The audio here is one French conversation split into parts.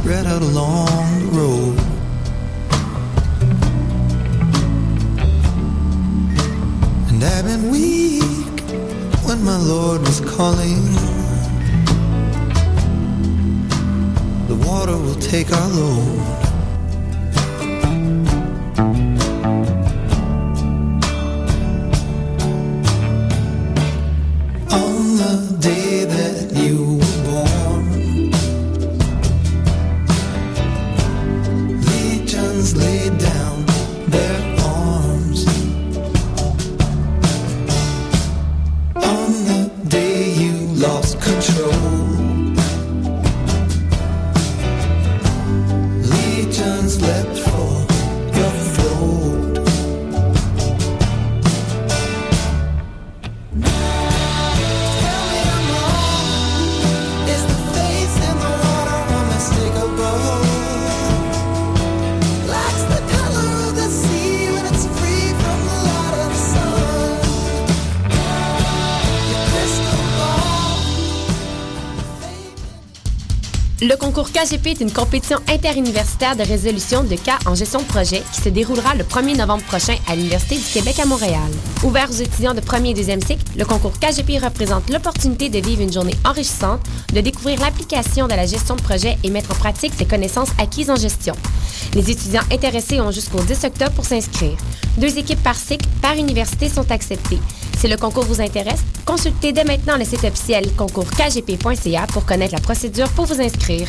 spread out along the road. And I've been weak when my Lord was calling. The water will take our load. KGP est une compétition interuniversitaire de résolution de cas en gestion de projet qui se déroulera le 1er novembre prochain à l'Université du Québec à Montréal. Ouvert aux étudiants de premier et deuxième cycle, le concours KGP représente l'opportunité de vivre une journée enrichissante, de découvrir l'application de la gestion de projet et mettre en pratique ses connaissances acquises en gestion. Les étudiants intéressés ont jusqu'au 10 octobre pour s'inscrire. Deux équipes par cycle, par université sont acceptées. Si le concours vous intéresse, consultez dès maintenant le site officiel concourskgp.ca pour connaître la procédure pour vous inscrire.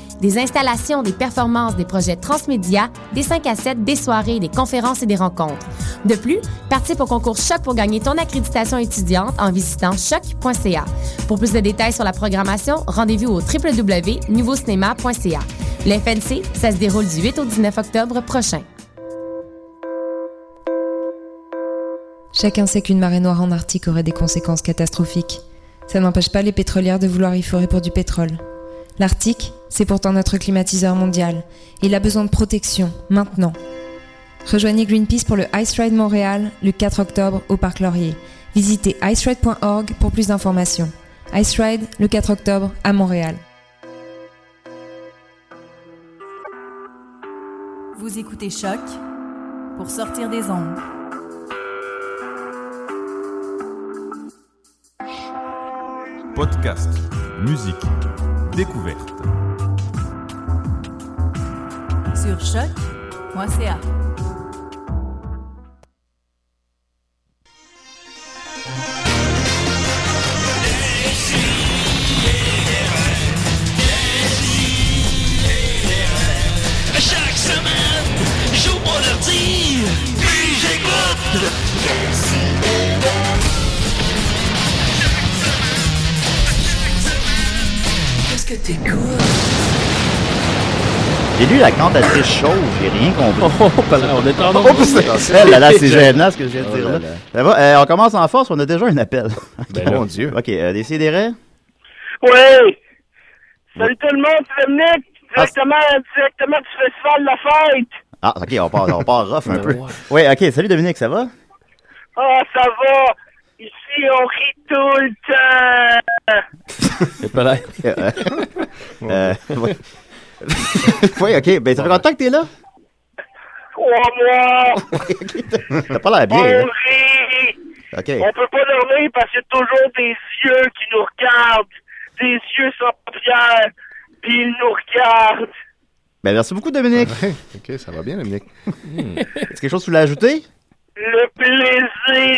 Des installations, des performances, des projets transmédia, des 5 à 7, des soirées, des conférences et des rencontres. De plus, participe au concours Choc pour gagner ton accréditation étudiante en visitant choc.ca. Pour plus de détails sur la programmation, rendez-vous au www.nouveaucinéma.ca. Le FNC, ça se déroule du 8 au 19 octobre prochain. Chacun sait qu'une marée noire en Arctique aurait des conséquences catastrophiques. Ça n'empêche pas les pétrolières de vouloir y forer pour du pétrole. L'Arctique, c'est pourtant notre climatiseur mondial. Il a besoin de protection, maintenant. Rejoignez Greenpeace pour le Ice Ride Montréal le 4 octobre au Parc Laurier. Visitez iceride.org pour plus d'informations. Ice Ride le 4 octobre à Montréal. Vous écoutez Choc pour sortir des ondes. Podcast, musique, découverte. Sur choc.ca. J'ai lu la cantatrice chauve, j'ai rien compris. on est en! Eh là, là, c'est gênant ce que je viens de Oh dire là. Ça va, euh, on commence en force, on a déjà un appel. Ben. Mon Dieu. OK, euh, décidérez. Oui! Salut tout le monde, c'est Dominique, directement, directement du Festival de la Fête! Ah, OK, on part, on part rough un peu. Oui, OK, salut Dominique, ça va? Ah, ça va! Ici, on rit tout le temps! C'est pas là. euh, oui. oui, OK, ben ça fait longtemps que t'es là? Trois mois! T'as pas l'air bien, on hein? rit! OK. On peut pas dormir parce qu'il y a toujours des yeux qui nous regardent! Des yeux sans paupières! Puis ils nous regardent! Ben merci beaucoup Dominique. Ouais, ok, ça va bien, Dominique. Est-ce quelque chose que tu voulais ajouter? le plaisir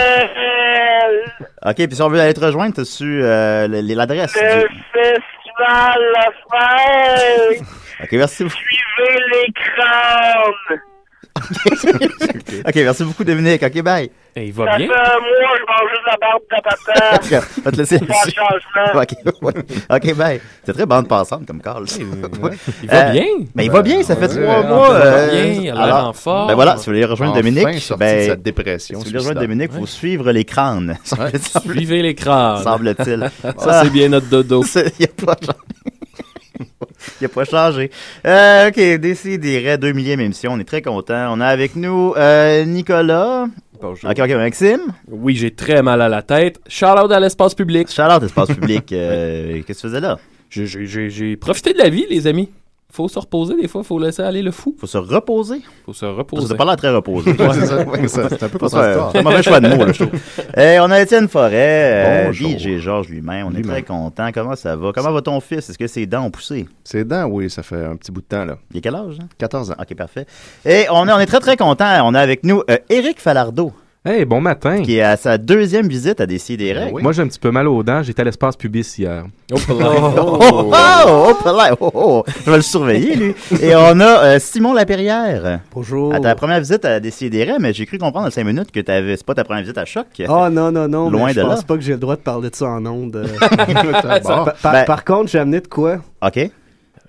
éternel. OK, puis si on veut aller te rejoindre, t'as-tu euh, l- l'adresse? Le du- La Fête. OK, merci beaucoup. Suivez les crânes. OK, merci beaucoup, Dominique. OK, bye. il Ça fait un mois, je mange juste la barbe de papa. On va te laisser Pas de changement. OK, ouais. OK, bye. C'est très bande passante comme. Ouais. Il va bien. Ben, il va bien, ça fait trois mois. il va euh, bien, il a l'air en forme. Ben voilà, si vous voulez rejoindre Enfin Dominique, ben, de cette dépression Si vous voulez rejoindre. Dominique, il faut suivre les crânes. Suivez les crânes. Semble-t-il. Ça, c'est bien notre dodo. Il a pas changé. Il a pas changé. Euh, ok, décidérez, deux millième émission. On est très content. On a avec nous euh, Nicolas. Bonjour. Ok, ok, Maxime. Oui, j'ai très mal à la tête. Shout out à l'espace public. Shout out espace public. Euh, Qu'est-ce que tu faisais là? J'ai profité de la vie, les amis. Faut se reposer des fois, faut laisser aller le fou. Faut se reposer. Faut se Ça reposer. n'a pas l'air très reposé. Ouais, c'est ça. Ça, un peu Ça, contradictoire. C'est un mauvais choix de mots, là, je trouve. Euh, on a Étienne Forêt, euh, Bonjour. DJ Georges lui-même. On est très content. Comment ça va? Comment va ton fils? Est-ce que ses dents ont poussé? Ses dents, oui, ça fait un petit bout de temps, là. Il a quel âge? hein? 14 ans. Ok, parfait. Et on est, on est très, très content. On a avec nous euh, Éric Falardeau. Hey, bon matin. Qui est à sa deuxième visite à Décideret. Moi, j'ai un petit peu mal aux dents. J'étais à l'espace pubis hier. Oh, oh, oh, oh, là, oh, oh. Je vais le surveiller, lui. Et on a euh, Simon Lapierrière. Bonjour. À ta première visite à Décideret, mais j'ai cru comprendre en cinq minutes que t'avais- c'est pas ta première visite à Choc. Ah non, non, non, Loin mais je de là. pense pas que j'ai le droit de parler de ça en ondes. euh. Bon. par, par- Ben- par contre, j'ai amené de quoi? OK.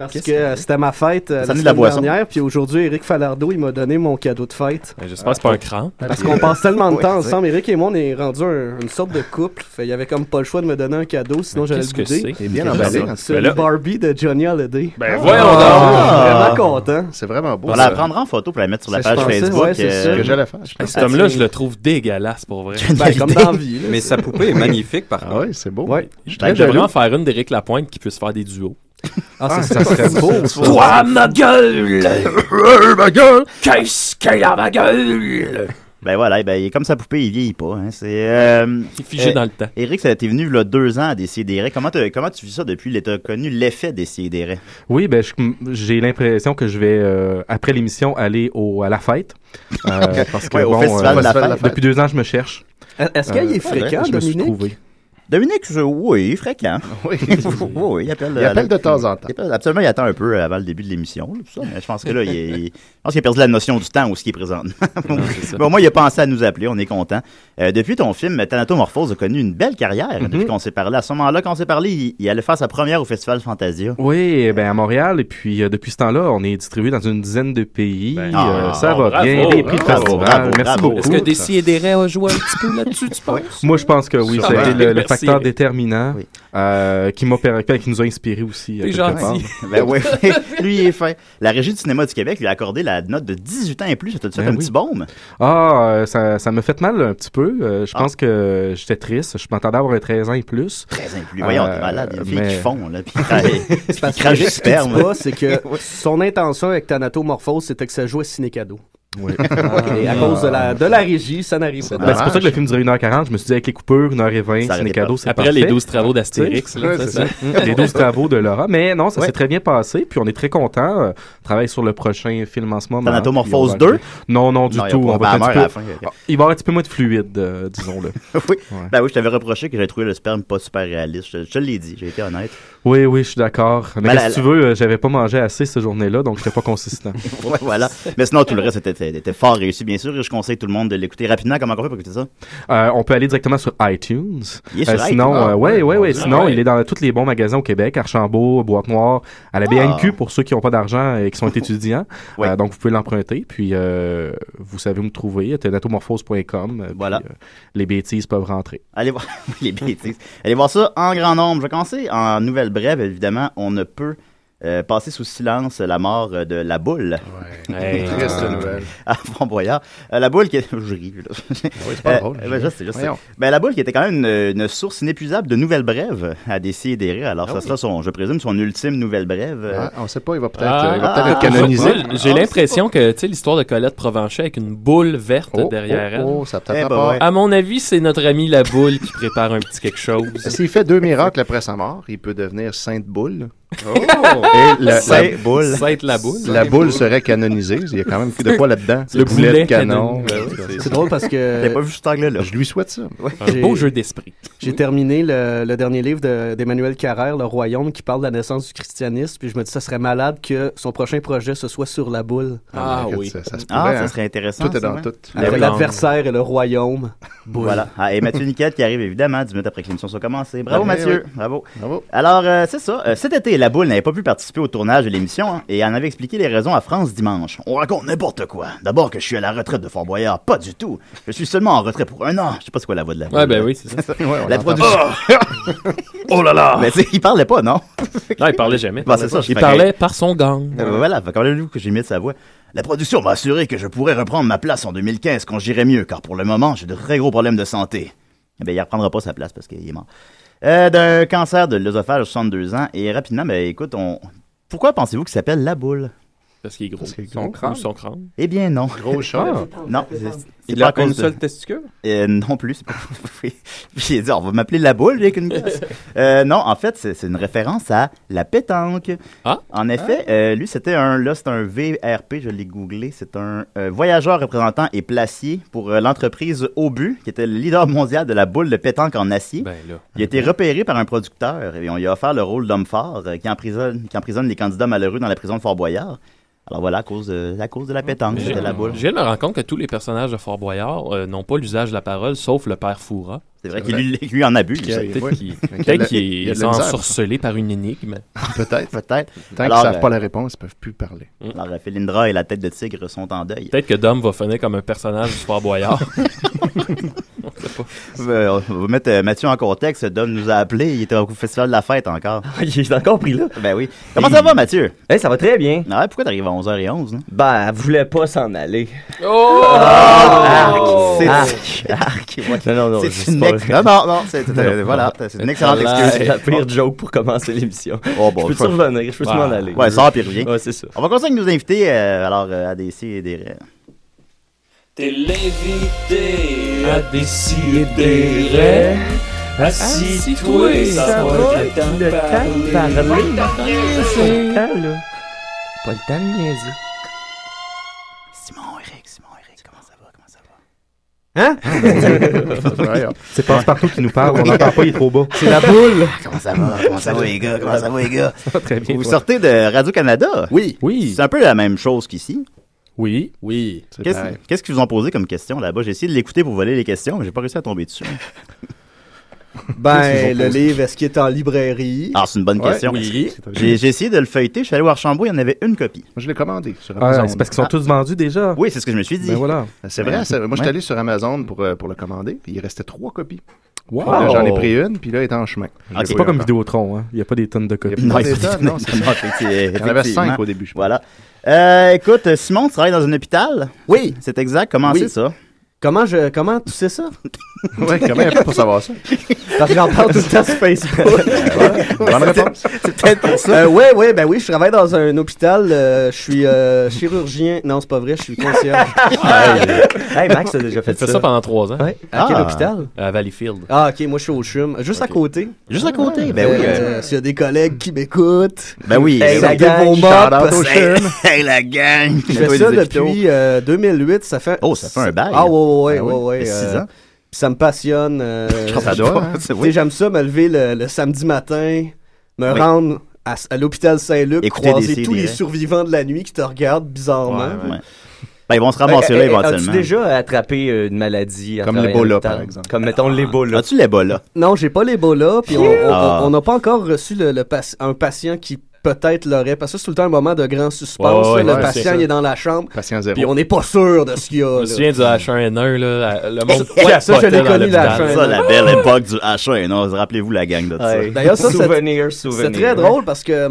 Parce Qu'est-ce que euh, c'était ma fête euh, Ça la amené de la semaine boisson. dernière, puis aujourd'hui, Eric Falardeau, il m'a donné mon cadeau de fête. J'espère que c'est pas un cran. Parce qu'on passe tellement de Ouais, temps c'est- ensemble. Eric et moi, on est rendu un- une sorte de couple. Fait, il y avait comme pas le choix de me donner un cadeau, sinon j'allais le qu'est-ce que bouder. c'est? Il est bien emballé. c'est? hein. C'est Ben le Barbie de Johnny Hallyday. Ben voyons Ah! Vraiment content. C'est vraiment beau. On ça. la prendra en photo pour la mettre sur la Ça, je page pensais, Facebook. ouais, c'est euh, ça. Ce que j'allais faire. je Hey, pense. Cet homme-là, je le trouve dégueulasse pour vrai. Ben, comme dans la vie. là, Mais c'est- sa poupée est magnifique, par Ah contre. oui, c'est beau. Ouais. Je Très devrais jaloux. en faire une d'Éric Lapointe qui puisse faire des duos. Ah, Ah, c'est ça serait beau. ça. Toi, ma gueule! ma gueule! Qu'est-ce qu'il a, ma gueule? Ben voilà, ben, il est comme sa poupée, il vieillit pas. Hein. C'est, euh, Il est figé euh, dans le temps. Eric, ça t'es venu là, deux ans à Décideret. Comment, t'as- comment tu vis ça depuis? Tu as connu l'effet Décideret. Oui, ben, je- j'ai l'impression que je vais, euh, après l'émission, aller au, à la fête. Euh, parce que, Ouais, bon, festival de la Festival de la fête. depuis deux ans, je me cherche. Est-ce qu'il Euh, est fréquent, je me suis Dominique? trouvé. Dominique, je- oui, fréquent. Oui. oui, il appelle. Il appelle de temps en temps. il appelle- absolument, il attend un peu avant le début de l'émission. je pense que là, il, je pense qu'il a perdu la notion du temps où ce qui est présent. moins, il a pensé à nous appeler. On est content. Euh, depuis ton film, Thanatomorphose a connu une belle carrière depuis qu'on s'est parlé. À ce moment-là, quand on s'est parlé, il, il allait faire sa première au Festival Fantasia. Oui, eh ben à Montréal. Et puis, euh, depuis ce temps-là, on est distribué dans une dizaine de pays. Ben, Euh, ah, ça va bravo, bien. Les prix de bravo, festival. bravo, Merci bravo. beaucoup. Est-ce que Décideret a joué un petit peu là-dessus, tu penses? Moi, je pense que oui, ça a Sûrement. été le, facteur déterminant Oui. euh, qui m'a per- qui nous a inspiré aussi. euh, T'es quelque gentil. Ben oui, lui, il est fin. La Régie du cinéma du Québec lui a accordé la note de 18 ans et plus. Ça t'a fait Ben un oui. petit baume? Ah, euh, ça, ça me fait mal un petit peu. Euh, je Ah. pense que j'étais triste. Je m'attendais avoir un 13 ans et plus. 13 ans et plus. Voyons, Euh, t'es malade. Il y a des filles qui font, là, puis qui crachent- C'est du sperme. pas, c'est que son intention avec Thanatomorphose, c'était que ça jouait ciné-cadeau. Oui. Et à cause de la, de la régie, ça n'arrive pas. Ben, c'est pour ça que le film durait 1h40. Je me suis dit, avec les coupures, 1h20, Ça c'est cadeaux, c'est Après les parfait. 12 travaux d'Astérix, là, Ouais, c'est c'est ça? Les 12 travaux de Laura. Mais non, ça Ouais. s'est très bien passé. Puis on est très content. Euh, on travaille sur le prochain film en ce moment. Va 2? arriver- Non, non, du Non, tout. On va un petit peu- fin. Ah, Il va y avoir un petit peu moins de fluide, euh, disons-le. oui. Ouais. Ben oui, je t'avais reproché que j'avais trouvé le sperme pas super réaliste. Je, je te l'ai dit, j'ai été honnête. Oui, oui, je suis d'accord. Mais Ben, la- que tu veux, euh, j'avais pas mangé assez cette journée-là, donc j'étais pas consistant. ouais, voilà. Mais sinon, tout le reste était, fort réussi, bien sûr. Et je conseille tout le monde de l'écouter rapidement. Comment on fait pour écouter ça? Euh, on peut aller directement sur iTunes. Il est sur Euh, sinon, iTunes. euh, ouais, ouais, ouais. Dieu. Sinon, Ah ouais. il est dans tous les bons magasins au Québec, Archambault, Boîte Noire, à la BNQ pour ceux qui n'ont pas d'argent et qui sont étudiants. Ouais. Euh, donc, vous pouvez l'emprunter. Puis, euh, vous savez où me trouver. Tenatomorphose.com. Voilà. puis, euh, les bêtises peuvent rentrer. Allez voir les bêtises. Allez voir ça en grand nombre. Je vais commencer en nouvelle brève. Évidemment, on ne peut euh, passer sous silence la mort euh, de la boule. Hey. Triste nouvelle. À. Euh, la boule qui est... Je ris, là. oui, c'est pas Euh, drôle. ben, je sais, je sais. Voyons. Ben, la boule qui était quand même une, une source inépuisable de nouvelles brèves à décider. Alors, Ah ça oui. sera, son, je présume, son ultime nouvelle brève. euh, Ah, on sait pas, il va peut-être Ah, il va ah, être ah, canonisé. J'ai l'impression que, tu sais, l'histoire de Colette Provencher avec une boule verte Oh, derrière elle. oh, oh, ça peut-être Eh ben ouais. À mon avis, c'est notre ami la boule qui prépare un petit quelque chose. S'il fait deux miracles après sa mort, il peut devenir Sainte Boule. Et la, C'est boule. Sainte la boule. La boule serait canonisée. Il y a quand même de quoi là-dedans. Le Boulet de canon. canon. Ben oui, C'est drôle parce que. T'as pas vu cet anglais-là? Je lui souhaite ça. Un beau jeu d'esprit. J'ai terminé le, le dernier livre de- d'Emmanuel Carrère, Le Royaume, qui parle de la naissance du christianisme. Puis je me dis, ça serait malade que son prochain projet, ce soit sur la boule. Ah écoute, oui. Ça, ça se Ah, pourrait, ça hein. serait intéressant. Tout est ça, dans tout. Ben l'adversaire et le royaume. Boule. Voilà. Ah, et Mathieu Niquette qui arrive évidemment 10 minutes après que l'émission soit commencée. Bravo Mathieu, bravo. Bravo. Alors, euh, c'est ça. Euh, cet été, la boule n'avait pas pu participer au tournage de l'émission hein, et en avait expliqué les raisons à France dimanche. On raconte n'importe quoi. D'abord que je suis à la retraite de Fort Boyard. Pas du tout. Je suis seulement en retrait pour un an. Je sais pas c'est quoi la voix de la boule. Ouais, ben oui, c'est ça. Ouais, La production. Oh là là! Mais tu sais, il parlait pas, non? Non, il parlait jamais. Bon, c'est ça. Il parlait par son gang. Euh, voilà, fait quand même que j'ai mis de sa voix? La production m'a assuré que je pourrais reprendre ma place en 2015 quand j'irai mieux, car pour le moment, j'ai de très gros problèmes de santé. Eh bien, il reprendra pas sa place parce qu'il est mort. Euh, D'un cancer de l'œsophage à 62 ans. Et rapidement, ben écoute, on... pourquoi pensez-vous qu'il s'appelle la boule? Parce qu'il est gros. Parce qu'il est son gros. crâne. Son crâne? Eh bien, non. Gros chat. Non, Il pas a une de- seule testicule? Euh, non plus. pas- oui. Puis il a dit, on va m'appeler la boule avec une. Euh, non, en fait, c'est une référence à la pétanque. Ah. En effet, euh, lui, c'était un, là, c'est un VRP, je l'ai googlé. C'est un euh, voyageur représentant et placier pour l'entreprise Obus, qui était le leader mondial de la boule de pétanque en acier. Ben là. Il a été repéré par un producteur et on lui a offert le rôle d'homme fort qui, emprisonne, qui emprisonne les candidats malheureux dans la prison de Fort Boyard. Alors voilà, à cause de, à cause de la pétanque, J'ai- c'était la boule. Je viens de me rendre compte que tous les personnages de Fort Boyard euh, n'ont pas l'usage de la parole, sauf le père Foura. C'est vrai qu'il lui, lui en abuse. Peut-être qu'il de est de ensorcelé par une énigme. Peut-être. Peut-être. Tant Alors, qu'ils savent euh, pas la réponse, ils peuvent plus parler. Alors, euh, Felindra et la tête de tigre sont en deuil. Peut-être que Dom va finir comme un personnage du Fort Boyard. Euh, on va mettre euh, Mathieu en contexte. Dom nous a appelé. Il était au Festival de la Fête encore. Il est encore pris là. Ben oui. Comment ça va, Mathieu? Eh, ça va très bien. Ah, pourquoi t'arrives à 11h11? non? Ben, elle voulait pas s'en aller. oh! Arc! C'est Arc. arc. Non, non, non. C'est une ex- Non, non, non, c'est euh, voilà, c'est une excellente C'est excuse. la pire joke pour commencer l'émission. Oh, bon, je peux-tu je- revenir? Je peux-tu Ah. m'en aller? Ouais, sors puis reviens. Ouais, c'est ça. On va continuer avec nos invités, euh, alors, ADC et des... T'es l'invité À décider. Assis-toi, ça va être le temps de parler. C'est le temps, là. Pas le temps de niaiser. Simon, Eric, Simon, Eric, comment ça va, comment ça va? Hein? Ouais, C'est Passe-Partout qui nous parle, on n'entend pas, il est trop bas. C'est la boule. Comment ça va, comment ça va, les gars, comment ça va, les gars? Très bien. Vous toi. sortez de Radio-Canada? Oui. Oui. C'est un peu la même chose qu'ici. Oui. Oui. Qu'est-ce qu'ils vous ont posé comme question là-bas? J'ai essayé de l'écouter pour voler les questions, mais j'ai pas réussi à tomber dessus. Ben, le livre, est-ce qu'il est en librairie? Ah, c'est une bonne Ouais, question. oui. J'ai j'ai essayé de le feuilleter. Je suis allé voir Archambault, il y en avait une copie. Moi, je l'ai commandé sur Ah, Amazon. c'est parce qu'ils sont tous vendus déjà. Oui, c'est ce que je me suis dit. Ben voilà. C'est vrai, moi, je suis allé sur Amazon pour, euh, pour le commander, puis il restait trois copies. Wow. J'en ai pris une, puis là, elle est en chemin. Ah, C'est pas comme. Vidéotron, hein. Il n'y a pas des tonnes de copies. Pas des tonnes, non, Il y en avait cinq au début, je. Voilà. Euh, écoute, Simon, tu travailles dans un hôpital? Oui. C'est exact. Comment Oui. c'est ça? Comment je, comment tu sais ça? Ouais, comment il a fait pour savoir ça? Parce que j'en parle tout le temps sur Facebook. Bonne réponse. C'est peut-être pour ça. Euh, ouais, ouais, ben oui, je travaille dans un hôpital. euh, je suis euh, chirurgien. Non, c'est pas vrai, je suis concierge. Hey, Max a déjà fait Il fait ça. ça pendant trois ans. Ouais. À quel Ah. hôpital? À Valleyfield. Ah, ok, moi je suis au CHUM. Juste à côté. Juste à côté. Ben oui. euh, Euh, S'il y a des collègues qui m'écoutent. Ben oui. Hey, ben la oui. gang, au mops. Hey, la gang! Je fais ça depuis euh, 2008. Ça fait. Oh, ça fait un bail. Ah, ouais, ouais, ouais. Ah oui, ouais, ouais, ça fait six euh, ans. puis ça me passionne. euh, oui. j'aime ça me lever le, le samedi matin, me Oui. rendre à, à l'hôpital Saint-Luc, croiser des tous les survivants de la nuit qui te regardent bizarrement. Ouais. Ben, ils vont se ramasser là Eh, eh, As-tu éventuellement. déjà attrapé une maladie Comme l'Ebola, par exemple. Comme, mettons, l'Ebola. As-tu l'Ebola? Non, j'ai pas l'Ebola, puis on- Ah. n'a pas encore reçu le, le un patient qui peut-être l'aurait, parce que ça, c'est tout le temps un moment de grand suspense. Ouais, ouais, là, le ouais, patient, ça. il est dans la chambre, Patient zéro. puis on n'est pas sûr de ce qu'il y a. Je me souviens du H1N1, là. Le monde. Ouais, ça, je l'ai connu, le l'hôpital. H1N1. Ça, la belle époque du H1, non? Rappelez-vous la gang de ça. Ouais. D'ailleurs, ça, c'est- très drôle parce que,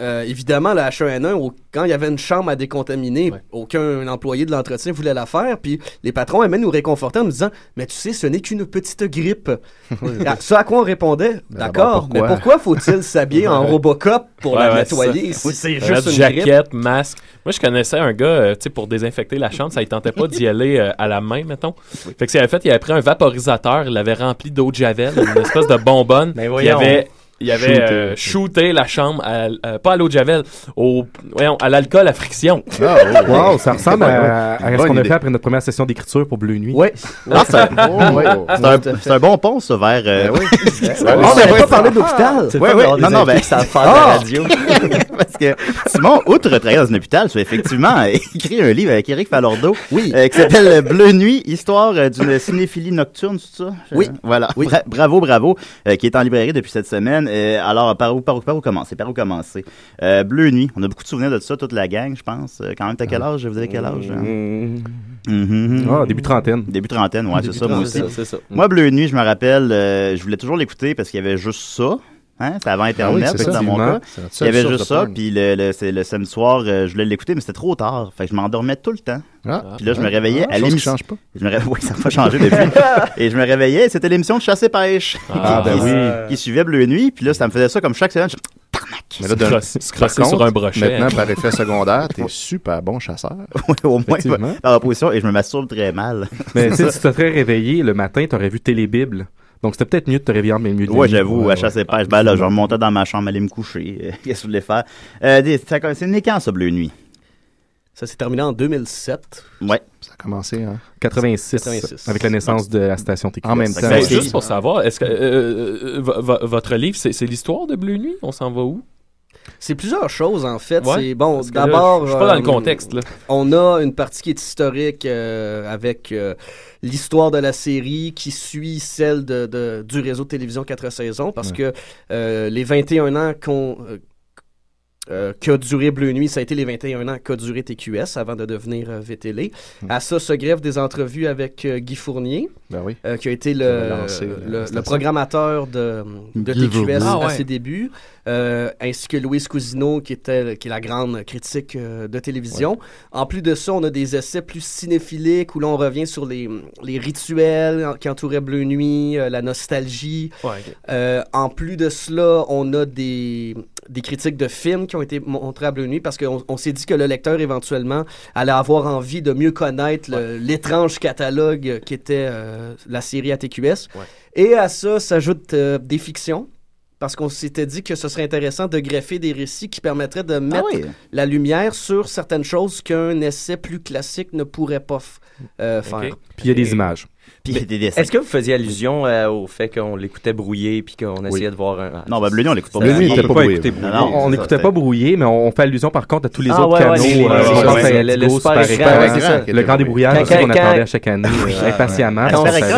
euh, évidemment, le H1N1, au- quand il y avait une chambre à décontaminer, Ouais. aucun employé de l'entretien voulait la faire. Puis les patrons aimaient nous réconforter en nous disant Mais tu sais, ce n'est qu'une petite grippe. Ah, Ce à quoi on répondait D'accord, mais pourquoi? faut-il s'habiller en Robocop pour Ouais, la ouais, nettoyer c'est si c'est juste une grippe? jaquette, masque. Moi, je connaissais un gars, euh, tu sais, pour désinfecter la chambre, ça ne tentait pas d'y aller euh, à la main, mettons. Fait que ce qu'il avait fait, il avait pris un vaporisateur, il l'avait rempli d'eau de javel, une espèce de bonbonne. Il avait il avait Shooté. euh, shooté la chambre, à, euh, pas à l'eau de Javel, au, voyons, à l'alcool à friction. Ah, Wow, ça ressemble à, à ce qu'on a fait après notre première session d'écriture pour Bleu Nuit. Ouais. Ah, c'est un, Oh, ouais. C'est un- bon pont, ça, vers. euh, on n'avait pas parlé d'hôpital. Ouais, ouais, non, non, ben. ça faire de la Ah! radio. Parce que Simon, outre travailler dans un hôpital, tu as effectivement écrit un livre avec Eric Falordo Oui. euh, qui s'appelle Bleu Nuit, histoire d'une cinéphilie nocturne, c'est ça? Oui. Voilà. Oui. Bra- bravo, bravo, euh, qui est en librairie depuis cette semaine. Euh, alors, par où, par où, par où commencer? Par où commencer? Euh, Bleu Nuit, on a beaucoup de souvenirs de ça, toute la gang, je pense. Euh, quand même, t'as quel âge? Vous avez quel âge? hein? Mhm. Ah, début trentaine. Début trentaine, ouais, c'est ça, moi aussi. ça. Moi, Bleu Nuit, je me rappelle, euh, je voulais toujours l'écouter parce qu'il y avait juste ça. Hein? C'était avant Internet, c'est ça. dans mon cas. Il y avait juste ça, puis le, le, c'est le samedi soir, euh, je voulais l'écouter, mais c'était trop tard. Fait que je m'endormais tout le temps. Ah. Puis là, je me Ah. réveillais Ah, à l'émission. change pas. Je me ré- Oui, ça n'a pas changé depuis. et je me réveillais, et c'était l'émission de Chasse et Pêche. Ah, qui, ben qui- oui. qui suivait Bleu Nuit, puis là, ça me faisait ça comme chaque semaine. Je- Mais là, de- sur un brochet, Maintenant, par effet secondaire, t'es super bon chasseur. Oui, au moins, par opposition, et je me masturbe très mal. Mais tu sais, si tu te serais réveillé le matin, t'aurais vu Télébible. Donc c'était peut-être mieux de te réveiller en milieu de nuit. j'avoue, à chasse et pêche. Ben là, je remontais dans ma chambre, aller me coucher. Qu'est-ce que vous voulez faire? Euh, c'est né quand, ça, Bleu Nuit? Ça s'est terminé en 2007. Ouais. Ça a commencé, hein? 86, 86. avec la naissance de la station TQS. En même temps. Ben, c'est- juste pour savoir, est-ce que euh, euh, vo- vo- votre livre, c'est c'est l'histoire de Bleu Nuit? On s'en va où? C'est plusieurs choses, en fait. Ouais, c'est bon, d'abord. je suis pas dans le euh, contexte, là. On a une partie qui est historique euh, avec euh, l'histoire de la série qui suit celle de, de- du réseau de télévision 4 saisons parce Ouais. que euh, les 21 ans qu'on. Euh, qu'a duré Bleu Nuit, ça a été les 21 ans qu'a duré TQS avant de devenir euh, VTL. À ça se greffe des entrevues avec euh, Guy Fournier, Ben oui. euh, qui a été le, lancé, le- euh, le programmateur de, TQS à Ah ouais. ses débuts, euh, ainsi que Louise Cousineau, qui, était, qui est la grande critique euh, de télévision. En plus de ça, on a des essais plus cinéphiliques où là, on revient sur les, les rituels qui entouraient Bleu Nuit, euh, la nostalgie. Ouais. Euh, en plus de cela, on a des, des critiques de films qui ont été montrés à Bleu Nuit parce qu'on on s'est dit que le lecteur, éventuellement, allait avoir envie de mieux connaître l'étrange catalogue qui était euh, la série ATQS. Ouais. Et à ça s'ajoutent euh, des fictions. Parce qu'on s'était dit que ce serait intéressant de greffer des récits qui permettraient de mettre oui. la lumière sur certaines choses qu'un essai plus classique ne pourrait pas euh, faire. Puis il y a des images. Puis des dessins. Est-ce que vous faisiez allusion euh, au fait qu'on l'écoutait brouillé puis qu'on essayait de voir un. Non, ben Bleu Nuit, on l'écoute pas. Bleu Nuit, brouillé. il était pas brouillé. Non, non, on n'écoutait pas brouillé, mais on, on fait allusion par contre à tous les Ah, autres ouais, canaux. ouais, les- euh, les- on les- pense ouais, à le- super Super grand aussi qu'on attendait à chaque année euh, impatiemment.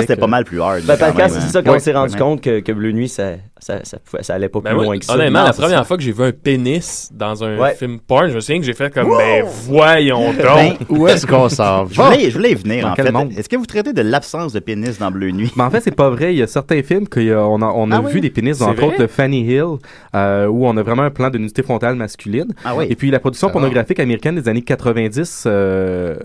C'était pas mal plus hard. Ben, c'est ça qu'on s'est rendu compte que, Bleu Nuit, ça, ça, ça, pouvait- ça allait pas Ben plus oui, loin que ça. honnêtement, Non, la première ça. fois que j'ai vu un pénis dans un Ouais. film porn, je me souviens que j'ai fait comme, ben voyons Ben, donc. Où est-ce qu'on s'en Je va? voulais, je voulais y venir, Dans en fait. Est-ce que vous traitez de l'absence de pénis dans Bleu Nuit? Mais en fait, c'est pas vrai. Il y a certains films qu'on a, on a, on a Ah vu oui? des pénis, entre autres le Fanny Hill, euh, où on a vraiment un plan de nudité frontale masculine. Ah oui. Et puis la production pornographique américaine des années 90, euh,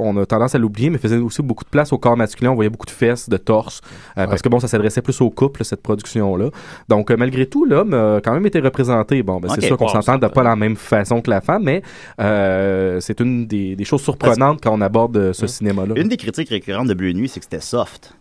on a tendance à l'oublier, mais faisait aussi beaucoup de place au corps masculin. On voyait beaucoup de fesses, de torse, euh, parce Ouais. que bon, ça s'adressait plus au couple, cette production-là. Donc, euh, malgré tout, l'homme a quand même été représenté. Bon, ben, c'est sûr qu'on s'entend de pas la même façon que la femme, mais euh, c'est une des, des choses surprenantes quand on aborde euh, ce cinéma-là. Une des critiques récurrentes de Bleu Nuit, c'est que c'était soft.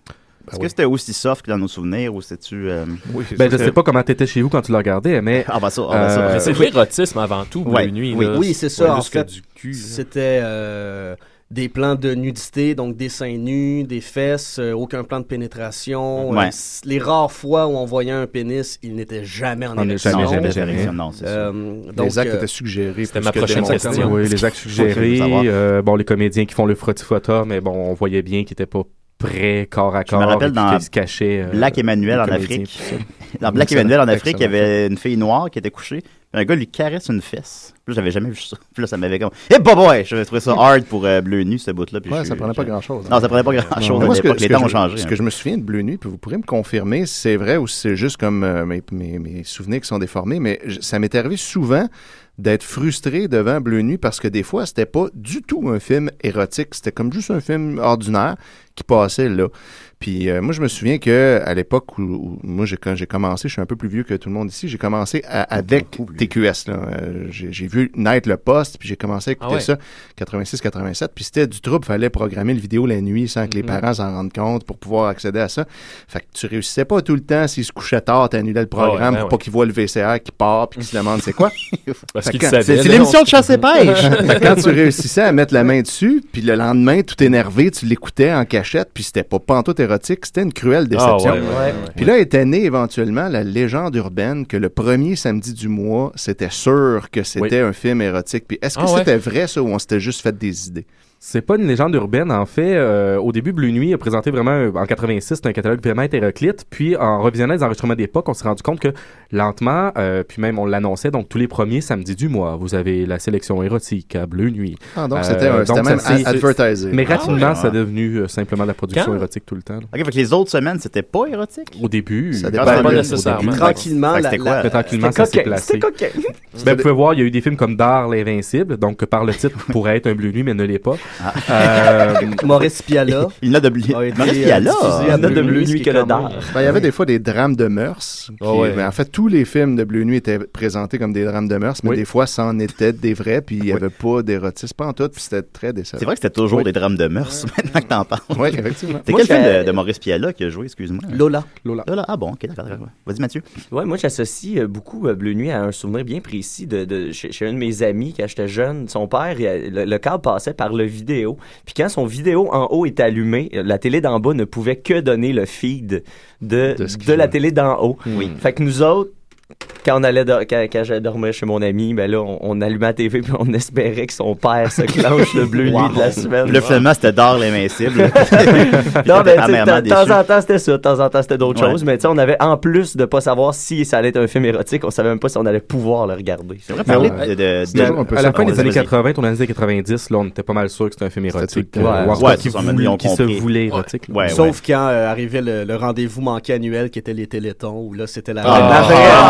Est-ce que oui. c'était aussi soft que dans nos souvenirs ou c'était-tu. euh, Oui, Ben, je sais pas comment t'étais chez vous quand tu le regardais, mais Ah, bah ça, ah, bah ça. Euh, c'est l'érotisme avant tout, Bleu Ouais, Nuit. oui. c'est ça, pas en fait, du cul, là. C'était euh, des plans de nudité, donc des seins nus, des fesses, euh, aucun plan de pénétration. Ouais. Euh, les rares fois où on voyait un pénis, il n'était jamais en érection. jamais, non, jamais, jamais, jamais. Non, c'est ça. Euh, Les donc, actes euh, étaient suggérés. C'était ma prochaine question. Oui, les actes suggérés, euh, bon, les comédiens qui font le frotti-fotta, mais bon, on voyait bien qu'ils étaient pas prêts corps à Je me corps, rappelle dans se cachaient. euh, Black Emmanuel les en Afrique. Dans Black. Emmanuel en Afrique, il y avait une fille noire qui était couchée. Un gars lui caresse une fesse. Puis j'avais jamais vu ça. Puis là, ça m'avait comme. Eh, bah, ouais! J'avais trouvé ça hard pour euh, Bleu Nu, ce bout-là. puis Ouais, je- ça prenait pas grand-chose. hein. Non, ça prenait pas grand-chose. Les temps ont changé. ce hein. que je me souviens de Bleu Nuit, puis vous pourrez me confirmer si c'est vrai ou si c'est juste comme euh, mes, mes- mes souvenirs qui sont déformés, mais je- ça m'est arrivé souvent d'être frustré devant Bleu Nuit parce que des fois, c'était pas du tout un film érotique. C'était comme juste un film ordinaire qui passait là. Puis euh, moi, je me souviens que à l'époque où, où moi, j'ai, quand j'ai commencé, je suis un peu plus vieux que tout le monde ici, j'ai commencé à- avec TQS. Là. Euh, j'ai, j'ai vu naître le poste, puis j'ai commencé à écouter Ah ouais. ça 86-87. Puis c'était du trouble, fallait programmer le vidéo la nuit sans que les Mhm. parents s'en rendent compte pour pouvoir accéder à ça. Fait que tu réussissais pas tout le temps. S'ils se couchaient tard, t'annulais le programme Ah ouais, ben pour ouais. pas qu'ils voient le VCR qui part puis qu'ils se demandent c'est quoi. Parce Fait qu'ils que savaient, c'est- l'émission de chasse et pêche. Fait que quand tu réussissais à mettre la main dessus, puis le lendemain, tout énervé, tu l'écoutais en cachette, puis c'était pas pantoute érotique, c'était une cruelle déception. Ah ouais, ouais, ouais. Puis là était née éventuellement la légende urbaine que le premier samedi du mois, c'était sûr que c'était un film érotique. Puis est-ce que Ah ouais. c'était vrai ça ou on s'était juste fait des idées? C'est pas une légende urbaine. En fait, euh, au début, Blue Nuit a présenté vraiment, un- en 86, c'était un catalogue vraiment hétéroclite. Puis, en revisionnant les enregistrements d'époque, on s'est rendu compte que lentement, euh, puis même on l'annonçait, donc tous les premiers samedis du mois, vous avez la sélection érotique à Bleu Nuit. Ah, donc c'était un- c'était donc ça même advertisé. Mais Ah rapidement, ouais. ça est devenu euh, simplement de la production Quand? érotique tout le temps. là. Ok, fait que les autres semaines, c'était pas érotique? Au début. Ça ben, dépend ben, de- au nécessairement. début. Tranquillement, la- c'était la- quoi? Mais tranquillement, C'était ça s'est placé. Ben, vous pouvez voir, il y a eu des films comme Dar l'Invincible, donc par le titre pourrait être un Bleu Nuit, mais ne l'est pas. Euh, Maurice Piala. Il n'a de Maurice Piala. Il n'a de Bleu Nuit, que le même- Ben, il y avait des fois des drames de mœurs. Ben, en fait, tous les films de Bleu Nuit étaient présentés comme des drames de mœurs, mais Oui. des fois, c'en était des vrais, puis il n'y avait pas d'érotisme, pas en tout, puis c'était très décevant. C'est vrai que c'était toujours Oui. des drames de mœurs, maintenant que t'en parles. Oui, effectivement. C'est quel film de, Maurice Piala qui a joué, excuse-moi? Lola. Lola. Lola, ah bon, ok, d'accord. Vas-y, Mathieu. Ouais, moi, j'associe euh, beaucoup euh, Bleu Nuit à un souvenir bien précis de, chez, un de mes amis quand j'étais jeune. Son père, le câble passait par le vidéo. Puis quand son vidéo en haut est allumé, euh, la télé d'en bas ne pouvait que donner le feed de, de, la télé d'en haut. Oui. Fait que nous autres, quand on allait do- quand, quand j'allais dormir chez mon ami, ben là, on, on allumait la TV puis on espérait que son père se clenche le bleu Wow. nuit de la semaine. Là, finalement, c'était Dar l'invincible. non, amèrement de temps en temps, c'était ça. De temps en temps, c'était d'autres Ouais. choses. Mais tu sais, on avait, en plus de pas savoir si ça allait être un film érotique, on savait même pas si on allait pouvoir le regarder. C'est vrai, parler de- de- C'était de- à- la fin des années vas-y. 80, dans les années 90, là, on était pas mal sûr que c'était un film érotique. le euh, ou en tout Ouais, cas qui, voulait- qui se voulait érotique. Ouais, Sauf quand euh, arrivait le, le rendez-vous manqué annuel qui était les Télétons, où là, c'était la,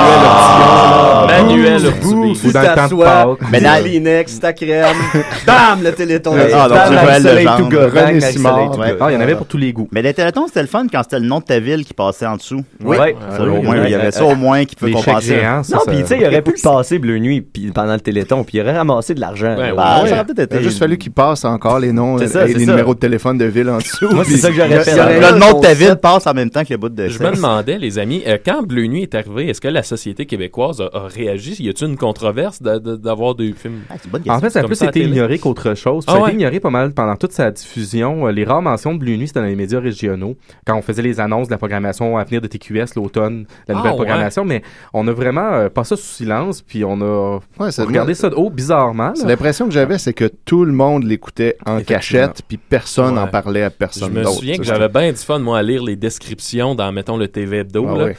Ah. Ah. Manuel. Tu Ou dans le temps de t'assois, Pâques. Mais dans- Kleenex, ta crème, bam, le Téléthon. Ah, donc Joël René Simard. Ah, il y en avait pour tous les goûts. Mais les télétons, c'était le fun quand c'était le nom de ta ville qui passait en dessous. Oui. Moins, il y avait ça au moins qui pouvait Les chèques compenser. non, puis tu sais, il aurait pu le passer Bleu Nuit puis pendant le Téléthon, puis il aurait ramassé de l'argent. Bah, Il a juste fallu qu'il passe encore les noms et les numéros de téléphone de ville en dessous. Moi, c'est ça que j'aurais fait. Le nom de ta ville passe en même temps que le bout de Je me demandais, les amis, euh, quand Bleu Nuit est arrivé, est-ce que la société québécoise a, a réagi? Y a-t-il une controverse de- de- d'avoir des films? En fait, ça a plus été ignoré qu'autre chose. Ah ça a ouais? été ignoré pas mal pendant toute sa diffusion. Euh, Les rares mentions de Blue Nuit, c'était dans les médias régionaux. Quand on faisait les annonces de la programmation à venir de TQS l'automne, la Ah, nouvelle ouais. programmation. Mais on a vraiment euh, passé ça sous silence, puis on a Ouais, ça- regardé ça de haut bizarrement. L'impression que j'avais, c'est que tout le monde l'écoutait en cachette, puis personne n'en Ouais. parlait à Je personne me d'autre. souviens que j'avais bien du fun, moi, à lire les descriptions dans, mettons, le TV Hebdo. Ah.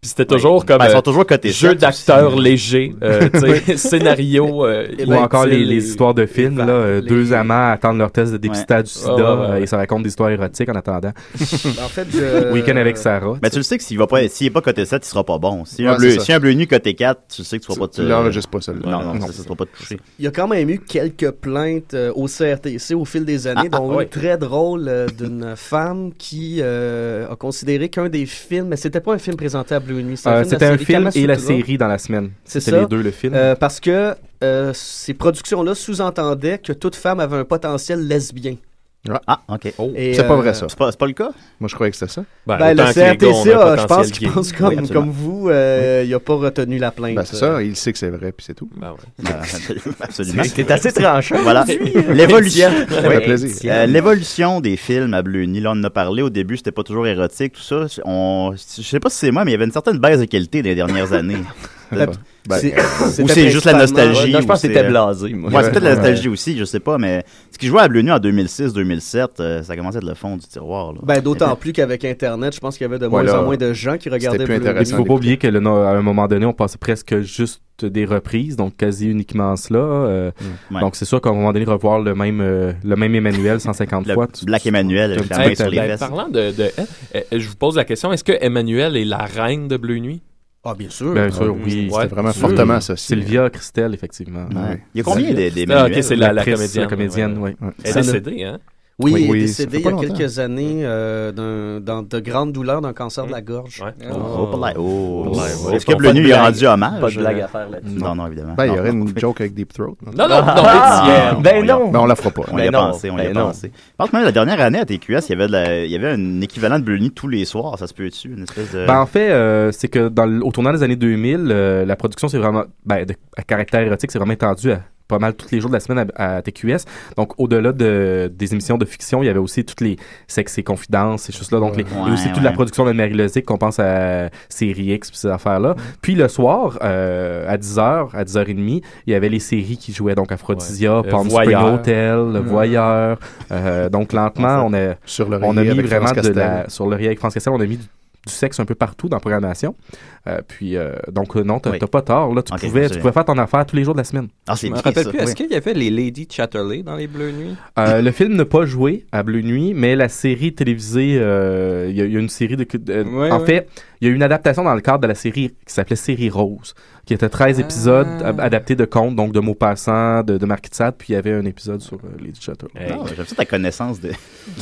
Puis c'était toujours comme Ben, ils sont euh, toujours cotés jeu aussi. léger, euh, scénario. euh, Ou encore les, histoires de films, là, euh, deux amants attendent leur test de dépistage du sida Ah, ouais, euh, et ça raconte des histoires érotiques en attendant. En fait, je... Week-end avec Sarah. Mais tu le sais que s'il va pas, s'il est pas coté 7, il sera pas bon. Si Ouais, un bleu, c'est ça. si un bleu nu coté 4, tu sais que tu vas pas te. tu l'enregistres pas, celle-là. Non, non, Non. ça, ça sera pas touché. Il y a quand même eu quelques plaintes euh, au CRTC au fil des années, Ah, ah, dont une très drôle euh, d'une femme qui euh, a considéré qu'un des films, mais c'était pas un film présenté à Euh, un film, de C'était un film et la série dans la semaine. C'est C'était ça. les deux, le film. Euh, parce que euh, ces productions-là sous-entendaient que toute femme avait un potentiel lesbien. Ah, ok. Et, c'est pas euh, vrai, ça. C'est pas, c'est pas le cas? Moi, je croyais que c'était ça. Ben, Ben, le autant que les gars ont CRTC, un a, je pense qu'il pense comme, Oui, comme vous, euh, il a pas retenu la plainte. Ben, c'est ça, il sait que c'est vrai, puis c'est tout. Ben ouais. Ben, absolument. T'es assez tranchant. Voilà. hein. L'évolution. Oui. Euh, des films à Bleu Nuit, là, on en a parlé au début, c'était pas toujours érotique, tout ça. On, je sais pas si c'est moi, mais il y avait une certaine baisse de qualité dans les dernières années. ben, C'est- Ou c'est juste la nostalgie. Non, je pense que c'était c'est- blasé, moi. Ouais, c'est peut-être la nostalgie aussi, je sais pas, mais ce qui jouait à Bleu Nuit en 2006-2007, euh, ça commençait à être le fond du tiroir. Là. Ben, d'autant plus qu'avec Internet, je pense qu'il y avait de moins en moins de gens qui regardaient plus Blue Nuit. Il faut pas oublier que le, no- à un moment donné, on passait presque juste des reprises, donc quasi uniquement cela. euh, Ouais. Donc c'est sûr qu'à un moment donné, revoir le même, euh, le même Emmanuel 150 Le fois. tu- Black tu- Emmanuel tu- la tu- main tu- sur les Ben, parlant de, de euh, euh, je vous pose la question, est-ce que Emmanuel est la reine de Bleu Nuit? Ah, bien sûr. Bien sûr, Ah, oui. C'était vraiment sûr. fortement associé. Sylvia Christelle, effectivement. Ouais. Il y a combien des, des Ah, ok, c'est la, la comédienne. la comédienne, ouais, oui. Elle est décédée, hein? Oui, il est Oui, décédé il y a longtemps. quelques années euh, d'un- dans de grandes douleurs d'un cancer de la gorge. Oh, oh. Ouais. Est-ce que Bleu lui a rendu hommage? Pas de blague à faire là-dessus. Non, non, évidemment. Ben, il y Non, aurait non. une joke avec Deep Throat. Non, non, non, Ah, ben non. Ben, on la fera pas. On Ben y a non, pensé, on y a ben non. pensé. Je pense que même la dernière année à TQS, il y avait, de la- il y avait un équivalent de Bleu tous les soirs, ça se peut-tu? Une espèce de... Ben, en fait, euh, c'est que dans au tournant des années 2000, euh, la production, c'est vraiment, ben, de, à caractère érotique, c'est vraiment étendu à pas mal tous les jours de la semaine à, à TQS. Donc, au-delà de, des émissions de fiction, il y avait aussi toutes les sex et confidences, ces choses-là. Donc, les- il y a aussi Ouais, toute la ouais. production de Marie Lozic qu'on pense à Série X puis ces affaires-là. Puis le soir, euh, à 10h, à 10h30, il y avait les séries qui jouaient. Donc, Aphrodisia, Ouais. Palm Spring. Hotel, Le Voyeur. Euh, donc, lentement, on a, Sur le on a mis vraiment de la, sur le avec France Castel, on a mis du, du sexe un peu partout dans la programmation. Euh, puis, euh, donc, euh, non, t'as Oui. pas tort. Là, tu, pouvais, tu pouvais faire ton affaire tous les jours de la semaine. Ah, c'est Je me rappelle ça, plus. oui. Est-ce qu'il y avait les Lady Chatterley dans les Bleues Nuits? Euh, le film n'a pas joué à Bleu Nuit, mais la série télévisée, euh, il y, a- il y a une série de. en fait, il y a eu une adaptation dans le cadre de la série qui s'appelait Série Rose, qui était 13 épisodes Ah. adaptés de contes, donc de mots passants, de, de Marquis de Sade, puis il y avait un épisode sur euh, Lady Chatterley. Ah, J'aime ça ta connaissance de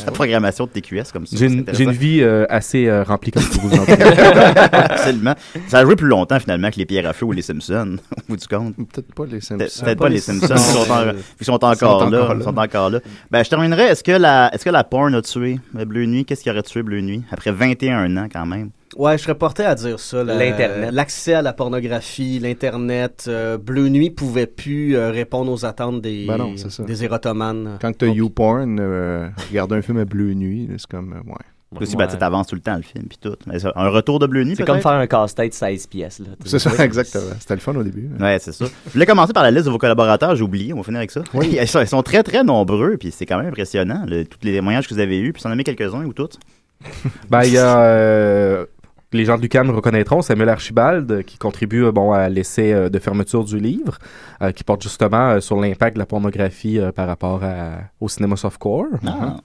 la programmation de TQS comme ça. J'ai une, vie euh, assez euh, remplie comme vous vous. Absolument. Ça a joué plus longtemps finalement que les Pierres à feu ou les Simpsons, au bout du compte. Peut-être pas les Simpsons. Peut- Peut-être pas les Simpsons, ils sont, en- ils sont encore Ils sont là. encore Ils là. sont encore là. Ben, je terminerai. Est-ce que la, est-ce que la porn a tué euh, Bleu Nuit? Qu'est-ce qui aurait tué Bleu Nuit? Après 21 ans, quand même? Ouais, je serais porté à dire ça. la- L'Internet. L'accès à la pornographie, l'Internet. euh, Bleu Nuit pouvait plus euh, répondre aux attentes des, Ben non, des érotomanes. Quand t'as YouPorn, euh, regarder un film à bleu nuit, c'est comme, euh, ouais. Aussi, ben, tu avances tout le temps le film, puis tout. Mais ça, un retour de Bleu Nuit, C'est comme faire un casse-tête 16 pièces. là. C'est ça, exactement. C'était le fun au début. Ouais, c'est ça. Je voulais commencer par la liste de vos collaborateurs, j'ai oublié, on va finir avec ça. Oui. Ils, sont, ils sont très très nombreux, puis c'est quand même impressionnant, le- tous les témoignages que vous avez eus, puis s'en nommez quelques-uns ou toutes. Ben, il y a. euh, les gens de l'UQAM reconnaîtront Samuel Archibald euh, qui contribue euh, bon, à l'essai euh, de fermeture du livre euh, qui porte justement sur l'impact de la pornographie euh, par rapport à- au cinéma softcore. Ah.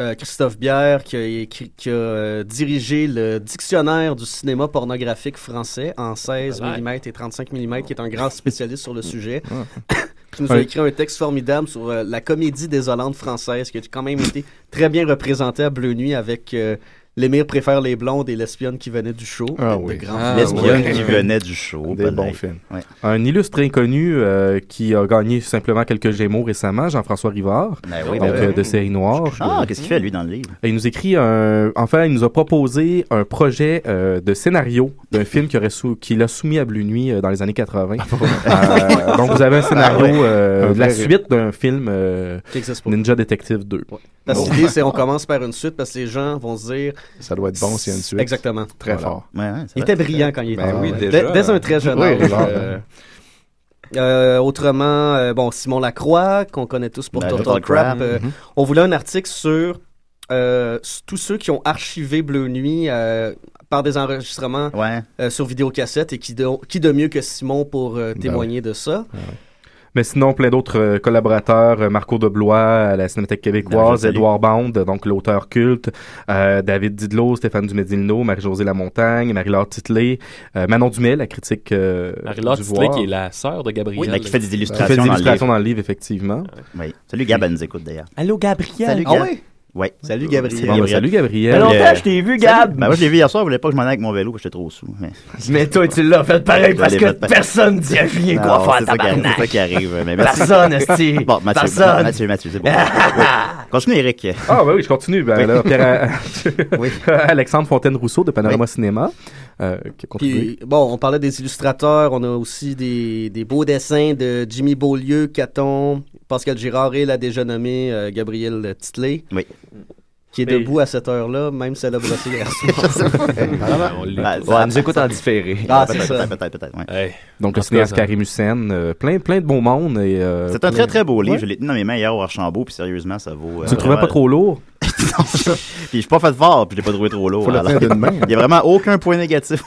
Euh, Christophe Bière qui a, écrit- qui a, euh, dirigé le dictionnaire du cinéma pornographique français en 16 Ouais. mm et 35 mm, qui est un grand spécialiste sur le sujet. Ah. qui nous a écrit un texte formidable sur euh, la comédie désolante française, qui a quand même été très bien représentée à Bleu Nuit avec euh, L'émir préfère les blondes et l'espionne qui venait du show. Ah oui. Ah. L'espionne ouais. qui venait du show. Des pas bons de- films. Ouais. Un illustre inconnu euh, qui a gagné simplement quelques Gémeaux récemment, Jean-François Rivard, Ben oui, donc ben euh, oui. de série noire. Ah, qu'est-ce qu'il fait lui dans le livre? Et il nous écrit un. Enfin, il nous a proposé un projet euh, de scénario d'un film qu'il aurait sou- qu'il a soumis à Blue Nuit euh, dans les années 80. Euh, donc, vous avez un scénario Ah ouais. euh, Un de la suite d'un film euh. Ninja Detective 2. Parce que l'idée, c'est on commence par une suite parce que les gens vont se dire. Ça doit être bon s'il y a une suite. Exactement. Très Voilà. fort. Ouais, ouais, c'est Il était brillant quand il était Ben oui, dès- déjà. Dès, un très jeune Oui, âge. genre, euh, euh, autrement, euh, bon, Simon Lacroix, qu'on connaît tous pour Ben, Total, Crap. Euh, Mhm. On voulait un article sur euh, tous ceux qui ont archivé Bleu Nuit euh, par des enregistrements Ouais. euh, sur vidéocassette et qui de, qui de mieux que Simon pour euh, Ben témoigner de ça. Mais sinon, plein d'autres euh, collaborateurs, euh, Marco Deblois à la Cinémathèque québécoise, salue. Edouard Band, donc l'auteur culte, euh, David Didlot, Stéphane Dumédilno, Marie-Josée Lamontagne, Marie-Laure Titley, euh, Manon Dumais, la critique euh, Marie-Laure du Titley, voir, qui est la sœur de Gabriel. Oui, mais qui fait des qui fait illustrations des dans le illustrations livre. dans le livre, effectivement. Oui. Salut Gab, elle nous écoute d'ailleurs. Allô, Gabriel. Salut Ah Gab. Oui? Ouais. Salut Gabriel. Bon, ben, salut Il y a Gabriel. longtemps Euh, que je t'ai vu, Gab. Ben, moi, je l'ai vu hier soir, je voulais pas que je m'en aille avec mon vélo, parce que j'étais trop sous. Mais... Mais toi, tu l'as fait pareil parce que personne dit à Julien quoi faire, c'est ça qui arrive, tabarnak. c'est ça qui arrive. Mais merci. Personne, esti. Bon, Mathieu, Personne. Mathieu, Mathieu, c'est bon. Continue, Eric. Ah, ben oui, je continue. Ben, Oui. là, Pierre- Oui. Alexandre Fontaine-Rousseau de Panorama Cinéma, euh, qui a contribué. Puis, bon, on parlait des illustrateurs, on a aussi des, des beaux dessins de Jimmy Beaulieu, Caton, Pascal Girard et la déjà nommée euh, Gabriel Titley. Oui. Qui est Mais- debout à cette heure-là, même si elle a brossé hier soir. On Ouais, nous écoute en différé. Ah, c'est peut-être, ça. peut-être, peut-être, peut-être, ouais. Hey. Donc, le cinéaste Karim Hussein, euh, plein, plein de beau monde. et, euh, C'est un plein- très très beau livre. Ouais. Je l'ai tenu dans mes mains hier au Archambault, puis sérieusement, ça vaut. euh, Tu le trouvais vraiment- pas trop lourd? Puis je suis pas fait fort, puis je l'ai pas trouvé trop lourd. Alors. Il y a vraiment aucun point négatif.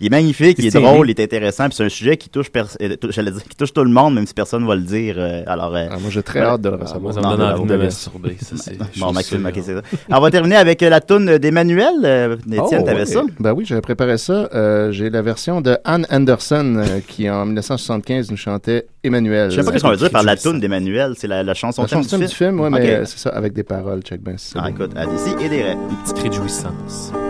Il est magnifique, il est drôle, il est intéressant, puis c'est un sujet qui touche, euh, j'allais dire, qui touche tout le monde, même si personne va le dire. euh, alors, euh, Ah, moi, j'ai très Ouais. hâte de le Ah, moi, recevoir. ça me donne envie de me masturber. Ça, bon, Maxime, ok, c'est ça. Alors, on va terminer avec la toune d'Emmanuel. Étienne, Oh, t'avais ouais. ça? Ben oui, j'avais préparé ça. Euh, J'ai la version de Anne Anderson qui, en 1975, nous chantait Emmanuel. Je sais pas ce qu'on veut dire par la toune d'Emmanuel. C'est la, la chanson La thème chanson du du film, ouais, mais c'est ça, avec des paroles, check ben, c'est Ah, bon. écoute, à d'ici et des raies. Une petite réjouissance. Mélodie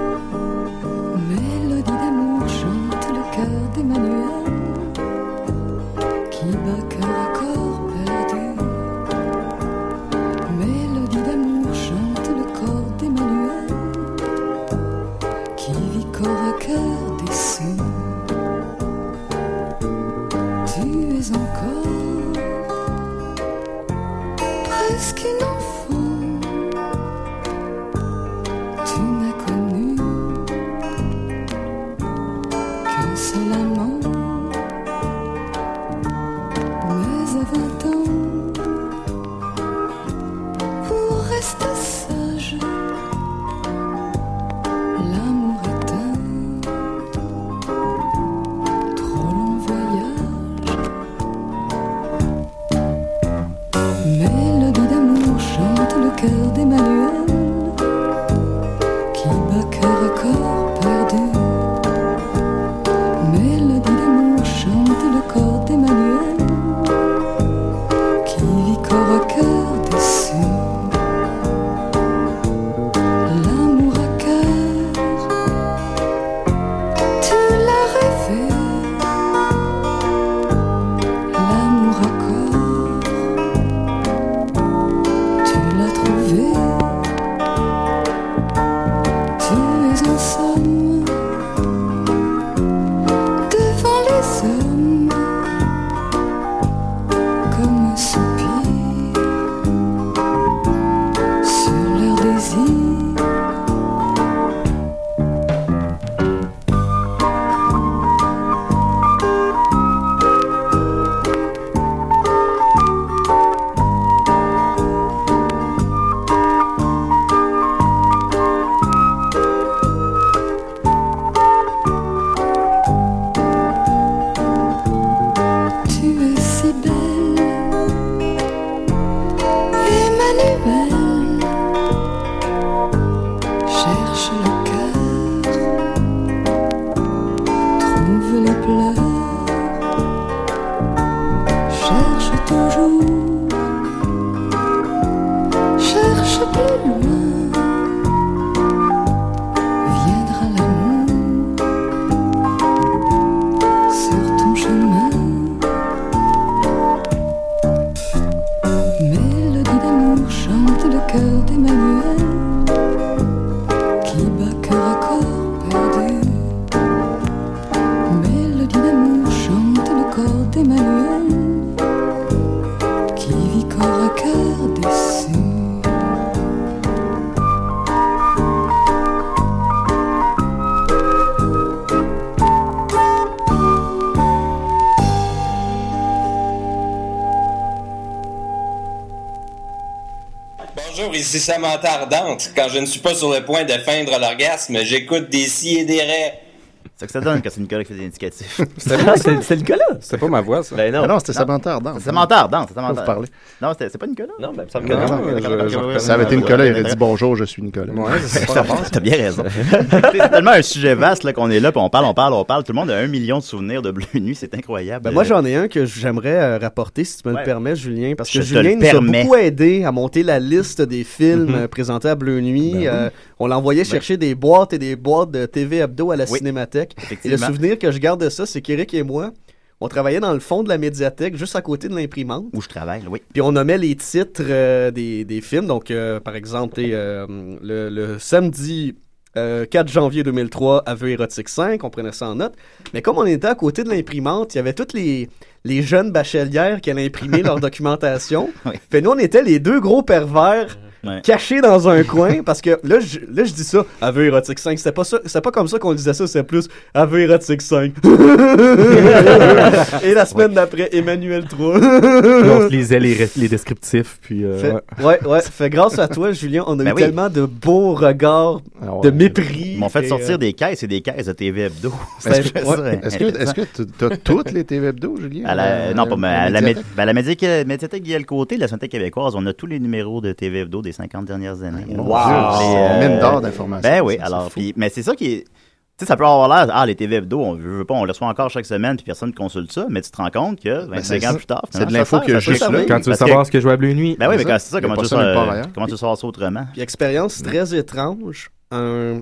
Samantha Ardente. Quand je ne suis pas sur le point de feindre l'orgasme, j'écoute des si et des raies. C'est ça que ça donne quand c'est Nicolas qui fait des indicatifs. C'était c'est- c'est Nicolas. C'était pas ma voix, ça. Ben non. Ah non, c'était. C'est Samantha Ardente. c'est Samantha. Vous parlez. Non, c'est pas Nicolas. Non, ben, ça me Non, Ça avait été Nicolas, il aurait dit bonjour, je suis Nicolas. T'as bien raison. c'est tellement un sujet vaste là, qu'on est là, puis on parle, on parle, on parle. Tout le monde a un million de souvenirs de Bleu Nuit, c'est incroyable. Ben, moi, j'en ai un que j'aimerais euh, rapporter, si tu me le permets, Julien, parce que Julien nous a beaucoup aidé à monter la liste des films Mhm. euh, présentés à Bleu Nuit. Ben. Euh, on l'envoyait Ben. chercher des boîtes et des boîtes de TV Hebdo à la Oui. Et le souvenir que je garde de ça, c'est qu'Éric et moi, on travaillait dans le fond de la médiathèque, juste à côté de l'imprimante. Où je travaille, oui. Puis on nommait les titres euh, des, des films. Donc, euh, par exemple, euh, le, le samedi euh, 4 janvier 2003, Aveu érotique 5, on prenait ça en note. Mais comme on était à côté de l'imprimante, il y avait toutes les, les jeunes bachelières qui allaient imprimer leur documentation. Fait nous, on était les deux gros pervers Ouais. cachés dans un coin parce que là, je, là, je dis ça, Aveu érotique 5. C'était pas, ça, pas comme ça qu'on disait ça, c'est plus Aveu érotique 5. Et la semaine d'après, Emmanuel 3. Puis on se lisait les, les descriptifs, puis... euh, Fait- ouais. Fait grâce à toi, Julien, on a Ben eu oui. tellement de beaux regards, de mépris. Ils m'ont fait sortir euh, des caisses et des caisses de TV Hebdo. Est-ce que- ouais. Est-ce que tu as toutes les TV Hebdo, Julien? À la- Euh, non, pas mais à la, médiathèque? mé- ben, à la médiathèque, médiathèque Guillaume Côté, de la Santé québécoise, on a tous les numéros de TV Hebdo des 50 dernières années. Dieu, les, c'est une mine d'or d'informations, Ben oui, ça, alors, puis, mais c'est ça qui est. Tu sais, ça peut avoir l'air, ah, les TV hebdo, on veut, veut pas, on le reçoit encore chaque semaine, puis personne ne consulte ça, mais tu te rends compte que 25 c'est ans ça. plus tard, C'est de l'info juste peut là. Quand tu veux savoir que- ce que je vois à Bleu Nuit. Ben oui, mais C'est quand ça. comment tu ça comment tu veux savoir ça autrement? Puis expérience très étrange. un-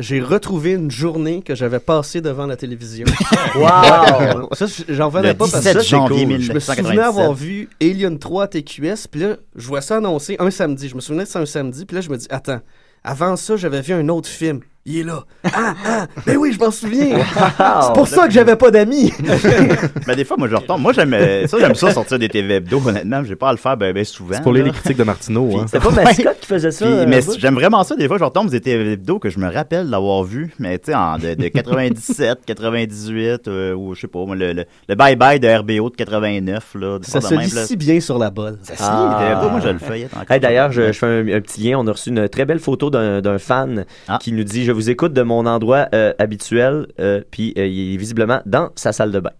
J'ai retrouvé une journée que j'avais passée devant la télévision. Wow! Ça, j'en revenais Le pas parce 17 que janvier je me 1997. souvenais avoir vu Alien 3 à TQS, puis là, je vois ça annoncé un samedi. Je me souvenais que c'est un samedi, puis là, je me dis, attends, avant ça, j'avais vu un autre film. Il est là. Ah, ah, mais oui, je m'en souviens. c'est pour ça que j'avais pas d'amis. Mais des fois, moi, je retombe. Moi, j'aime euh, ça, j'aime ça sortir des TV hebdo, honnêtement. J'ai pas à le faire ben, ben souvent. C'est pour là. les critiques de Martineau. Puis- hein. C'était pas Mascotte qui faisait ça, Puis- euh, mais j'aime vraiment ça. Des fois, je retombe des TV hebdo que je me rappelle d'avoir vu, mais tu sais, en- de, de 97, 98, euh, ou je sais pas, moi, le, bye-bye de RBO de 89, là. Ça se lit même, là. si bien sur la bolle. Ça se lit, hebdo, moi, je le feuillette encore. Hey, D'ailleurs, je, je fais un, un petit lien. On a reçu une très belle photo d'un d'un fan Ah. qui nous dit Je vous écoute de mon endroit euh, habituel, euh, puis euh, il est visiblement dans sa salle de bain.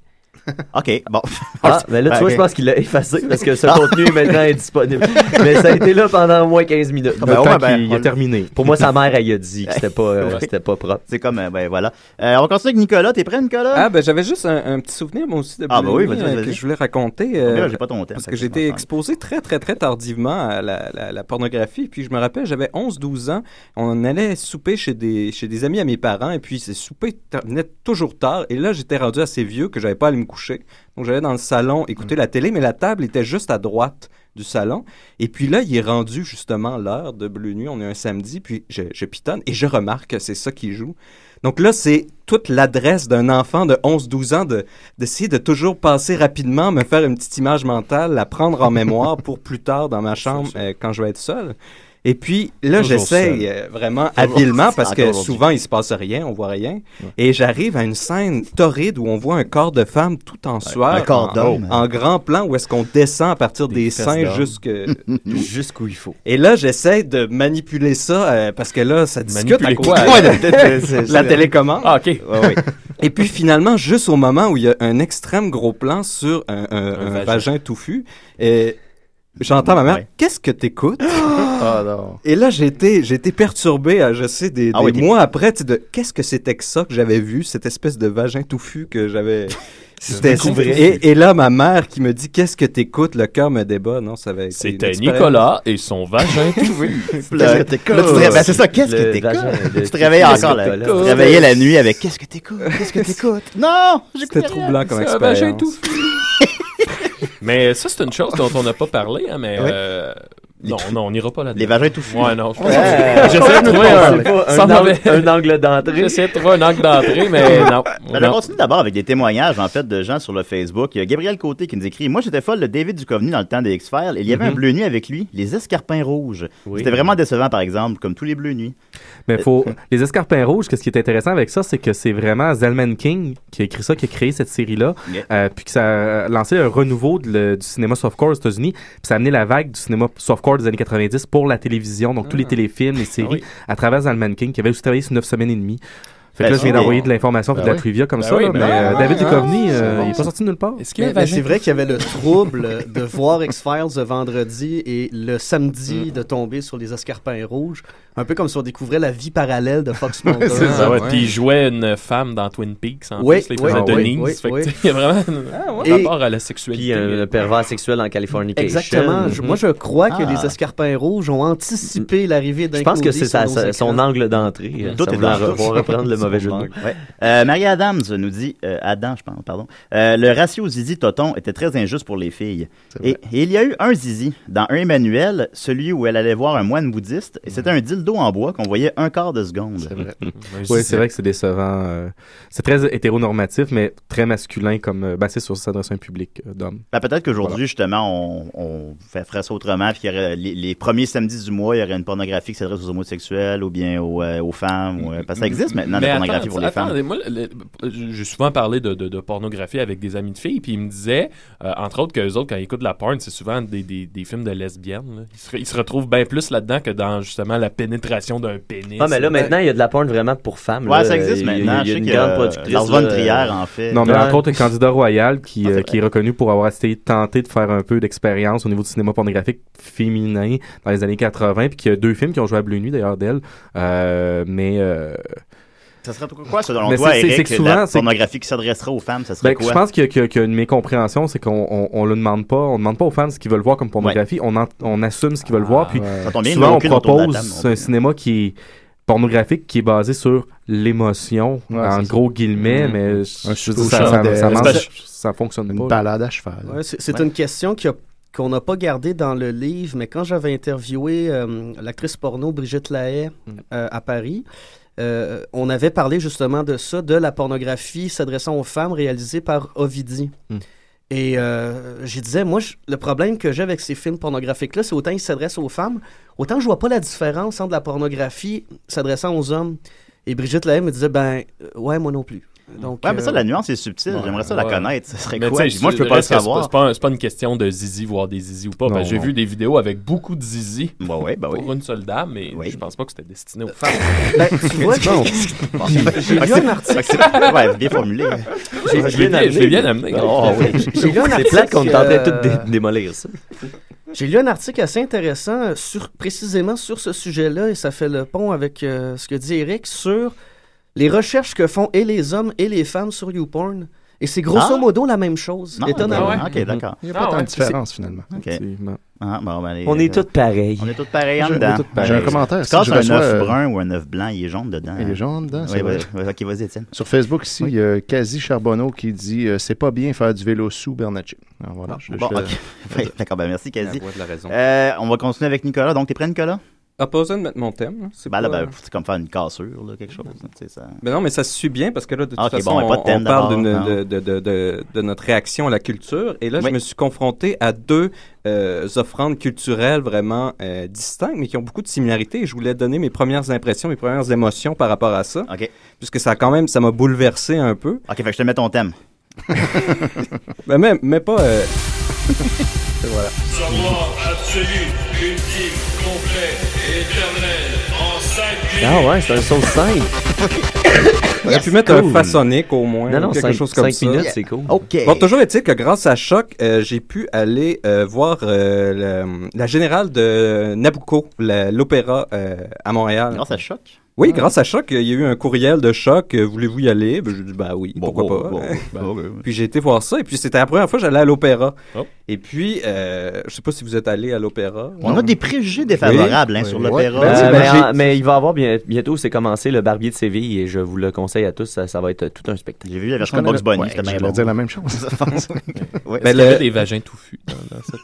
OK, bon. Ah, mais là, tu vois, je pense qu'il l'a effacé parce que ce contenu est maintenant indisponible. mais ça a été là pendant au moins 15 minutes. Ben ouais, ben, on- Pour moi, sa mère, elle y a dit que c'était pas, euh, Ouais. c'était pas propre. C'est comme, euh, ben voilà. Euh, on va continuer avec Nicolas. T'es prêt, Nicolas? Ah, ben j'avais juste un, un petit souvenir, moi aussi, de Ah, ben oui, vas-y, euh, vas-y. que je voulais raconter. Ah, euh, j'ai pas ton thème, Parce que en exposé très, très, très tardivement à la, la- la pornographie. Puis je me rappelle, j'avais 11-12 ans. On allait souper chez des, chez des amis à mes parents. Et puis, ces soupers terminaient toujours tard. Et là, j'étais rendu assez vieux que j'avais pas à aller me coucher. Donc, j'allais dans le salon Mm. écouter la télé, mais la table était juste à droite du salon. Et puis là, il est rendu justement l'heure de Bleu Nuit. On est un samedi, puis je, je pitonne et je remarque que c'est ça qui joue. Donc là, c'est toute l'adresse d'un enfant de 11-12 ans de- d'essayer de, toujours passer rapidement, me faire une petite image mentale, la prendre en mémoire pour plus tard dans ma chambre euh, quand je vais être seul. Et puis là, j'essaye euh, vraiment habilement parce que souvent il se passe rien, on voit rien. Et j'arrive à une scène torride où on voit un corps de femme tout en sueur, un corps en- d'homme. en, grand plan où est-ce qu'on descend à partir des, seins jusque Jusqu'où il faut. et là, j'essaie de manipuler ça euh, parce que là, ça discute à Manipuler côté. quoi? Ouais, la télécommande. Ah, OK. Ouais, ouais. Et puis finalement, juste au moment où il y a un extrême gros plan sur un, un- un vagin. vagin touffu, et j'entends ma mère, Ouais. qu'est-ce que t'écoutes? Ah non. Et là, j'ai été, j'ai été perturbé, euh, je sais, des, Ah des oui, t'es- mois après, tu sais, de qu'est-ce que c'était que ça que j'avais vu, cette espèce de vagin touffu que j'avais. C'était et, et là, ma mère qui me dit qu'est-ce que t'écoutes, le cœur me débat. Non, ça avait été. une C'était. Nicolas et son vagin tout vu. Là, tu ben, c'est ça, qu'est-ce que t'écoutes? Tu te réveilles encore, là. Tu te réveillais la nuit avec qu'est-ce que t'écoutes? Qu'est-ce que t'écoutes? Non! C'était troublant comme C'est un vagin expérience. Mais ça, c'est une chose dont on n'a pas parlé, hein, mais... Oui. euh, Non, non, on n'ira pas là-dedans. Les vagins touffus. Ouais, non. J'essaie de trouver un, angle, d'entrée. J'essaie de trouver un angle d'entrée, mais non. Ben, Non. on continue d'abord avec des témoignages en fait de gens sur le Facebook. Il y a Gabriel Côté qui nous écrit Moi j'étais folle de David Duchovny dans le temps des X-Files. Il y avait Mhm. un bleu nuit avec lui, les escarpins rouges. Oui. C'était vraiment décevant par exemple, comme tous les bleus nuits. Mais faut les escarpins rouges. Qu'est-ce qui est intéressant avec ça, c'est que c'est vraiment Zalman King qui a écrit ça, qui a créé cette série-là, Yeah. euh, puis que ça a lancé un renouveau de le- du cinéma softcore aux États-Unis, puis ça a amené la vague du cinéma softcore des années 90 pour la télévision, donc tous les téléfilms, les séries, oui. à travers Zalman King, qui avait aussi travaillé sur 9 semaines et demie. Fait que Ben, là, je viens d'envoyer de l'information et de Ben la oui. trivia comme Ben ça, ben mais euh, David Ah, Duchovny, euh, il est pas sorti de nulle part. Vagin c'est vrai qu'il y avait le trouble de voir X-Files le vendredi et le samedi Mm. de tomber sur les escarpins rouges. Un peu comme si on découvrait la vie parallèle de Fox Mulder. C'est ça. Puis il jouait une femme dans Twin Peaks en Oui, plus. faisait oui, Denise. il y a vraiment un Et- rapport à la Puis sexualité. un pervers sexuel en Californication. Exactement. Moi, je crois que Ah. les escarpins rouges ont anticipé l'arrivée d'un Je pense que c'est son angle d'entrée. euh, Tout est reprendre le mauvais jeu de mots. Ouais. Euh, Marie Adams nous dit euh, Adam, je pense, pardon. Euh, le ratio Zizi Toton était très injuste pour les filles. Et, et il y a eu un Zizi dans un Emmanuel, celui où elle allait voir un moine bouddhiste, et c'était un dildo en bois qu'on voyait un quart de seconde. C'est vrai. Oui, c'est vrai que c'est décevant. euh, c'est très hétéronormatif, mais très masculin comme. euh, ben, c'est sûr, ça s'adresse à un public d'hommes. Ben, peut-être qu'aujourd'hui, justement, on, on fait, ferait ça autrement, puis qu'il y aurait les, les premiers samedis du mois, il y aurait une pornographie qui s'adresse aux homosexuels ou bien aux, euh, aux femmes. ou, parce que ça existe maintenant, Mais pornographie attends, pour les attends, femmes. Moi, le- le- j'ai souvent parlé de, de- de pornographie avec des amis de filles, puis ils me disaient, euh, entre autres, qu'eux autres, quand ils écoutent de la porn, c'est souvent des, des- des films de lesbiennes. là. Ils, se, ils se retrouvent bien plus là-dedans que dans, justement, la pénétration d'un pénis. Ah, mais là, maintenant, il y a de la porn vraiment pour femmes. Ouais, là. ça existe Il y a- maintenant. Il y Je a une grande productrice. Lars von là, Trier, euh, en fait. Non, mais Ouais. entre autres, un candidat royal qui, Ah, euh, qui est reconnu pour avoir essayé de tenter de faire un peu d'expérience au niveau du cinéma pornographique féminin dans les années 80, puis qu'il y a deux films qui ont joué à Bleu Nuit, d'ailleurs, d'elle. Euh, mais euh, Ça serait quoi, selon Mais toi, c'est- c'est- c'est Eric, que souvent, la c'est- pornographie qui s'adresserait aux femmes, ça serait Ben, quoi? je pense qu'il y, a- y une mécompréhension, c'est qu'on on, on le demande pas, on demande pas aux fans ce qu'ils veulent voir comme pornographie, on, en- on assume ce qu'ils veulent voir, puis ouais. Ça souvent on de propose table, un cinéma qui est pornographique, qui est basé sur l'émotion, Ouais, en gros ça. guillemets, Mhm. mais Un je ça, ça, chandelle. ça, marche- ça fonctionne une pas. là. balade à cheval. Ouais, c'est une question qui a- qu'on n'a pas gardée dans le livre, mais quand j'avais interviewé euh, l'actrice porno Brigitte Lahaye Mm. euh, à Paris, euh, on avait parlé justement de ça, de la pornographie s'adressant aux femmes réalisée par Ovidie. Mm. Et euh, je disais, moi, je- le problème que j'ai avec ces films pornographiques-là, c'est autant ils s'adressent aux femmes, autant je vois pas la différence entre la pornographie s'adressant aux hommes. Et Brigitte Lahaye me disait, ben, euh, ouais, moi non plus. Donc, Ouais, mais ça, euh, la nuance est subtile. J'aimerais ça la connaître. Ça serait Mais quoi? Moi, je peux pas le c'est savoir. C'est pas, c'est pas une question de zizi, voir des zizi ou pas. J'ai vu des vidéos avec beaucoup de zizi Bah ouais, oui. pour une seule dame, mais je pense pas que c'était destiné aux femmes. Ben, tu vois, j'ai- Bon. j'ai- j'ai lu un article. Ouais, bien formulé. J'ai- je l'ai bien- amené. Oui. J'ai lu un C'est article, plate qu'on est en train de euh, tout dé- démolir ça. J'ai lu un article assez intéressant sur, précisément sur ce sujet-là et ça fait le pont avec euh, ce que dit Eric sur les recherches que font et les hommes et les femmes sur YouPorn. Et c'est grosso Ah. modo la même chose, Non, étonnamment. ah ouais? Ok, d'accord. Il n'y a pas tant de différence, finalement. Ah, bon, ben, allez, On est euh, tous pareils. On est tous pareils en dedans. J'ai un commentaire, si je un reçois, œuf euh, brun ou un œuf blanc, il est jaune dedans. Il est jaune dedans, Oui, vrai. oui. Ok, vas-y, Étienne. Sur Facebook ici, il y a Quasi Charbonneau qui dit euh, C'est pas bien faire du vélo sous Bernatchez. Alors, voilà, je- Bon, je- ok. Oui, D'accord, ben merci. Euh, on va continuer avec Nicolas. Donc, t'es prêt, Nicolas? Ah, pas besoin de mettre mon thème. C'est Ben là, pas- ben, c'est comme faire une cassure, là, quelque chose. ça... Ben non, mais ça se suit bien parce que là, de toute Ah, façon, bon, on- thème on, parle de, de, de, de, de notre réaction à la culture. Et là, Oui. je me suis confronté à deux euh, offrandes culturelles vraiment euh, distinctes, mais qui ont beaucoup de similarités. Et je voulais donner mes premières impressions, mes premières émotions par rapport à ça. OK. Puisque ça a quand même, ça m'a bouleversé un peu. Ok, fait que je te mets ton thème. Ben, mais, mais pas... euh, voilà. Savoir absolu, ultime, Ah ouais, c'est un son simple. On aurait pu mettre un façonnique au moins. Non, non, quelque cinq- chose comme cinq ça. minutes, c'est cool. OK. Bon, toujours est-il que grâce à Choc, euh, j'ai pu aller euh, voir euh, le- la générale de Nabucco, l'opéra euh, à Montréal. Grâce à Choc? Oui, grâce à Choc, il y a eu un courriel de Choc. euh, Voulez-vous y aller? Ben, j'ai dit, ben oui, pourquoi bon, pas. bon, Ben. Puis j'ai été voir ça, et puis c'était la première fois que j'allais à l'opéra. Oh. Et puis, euh, je sais pas si vous êtes allé à l'opéra. On a des préjugés défavorables hein, Oui. sur l'opéra. Ben, ben, mais, mais il va y avoir bien- bientôt, c'est commencé le Barbier de Séville et je vous le conseille à tous, ça, ça va être tout un spectacle. J'ai vu la version Je de Box Bunny, c'était bien dire la même chose. Je pense. Ouais. Le- des vagins touffus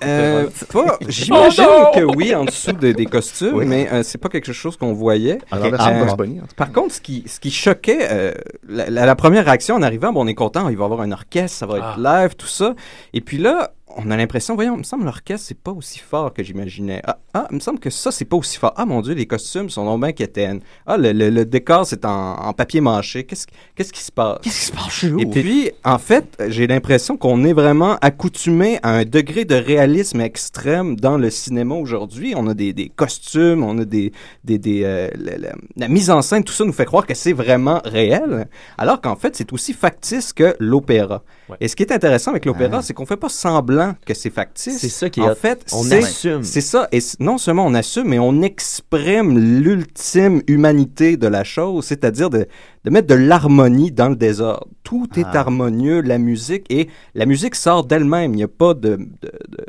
Euh, J'imagine Oh non! que oui, en dessous de- des costumes, mais euh, c'est pas quelque chose qu'on voyait. Cas. Par contre, ce qui, ce qui choquait, euh, la, la- la première réaction en arrivant, bon, on est content, il va y avoir un orchestre, ça va être live, tout ça. Et puis là, on a l'impression, voyons, il me semble que l'orchestre, c'est pas aussi fort que j'imaginais. Ah, ah, il me semble que ça, c'est pas aussi fort. Ah, mon Dieu, les costumes sont donc bien quétaines. Ah, le, le- le décor, c'est en, en papier mâché. Qu'est-ce, qu'est-ce qui se passe? Qu'est-ce qui se passe chez Et puis, en fait, j'ai l'impression qu'on est vraiment accoutumé à un degré de réalisme extrême dans le cinéma aujourd'hui. On a des, des costumes, on a des... des, des euh, la, la- la mise en scène, tout ça nous fait croire que c'est vraiment réel, alors qu'en fait, c'est aussi factice que l'opéra. Et ce qui est intéressant avec l'opéra, Ah. c'est qu'on fait pas semblant que c'est factice. C'est ça qui est En fait, On assume. C'est ça. Et non seulement on assume, mais on exprime l'ultime humanité de la chose, c'est-à-dire de, de mettre de l'harmonie dans le désordre. Tout est Ah. harmonieux, la musique, et la musique sort d'elle-même. Il n'y a pas de, de- de-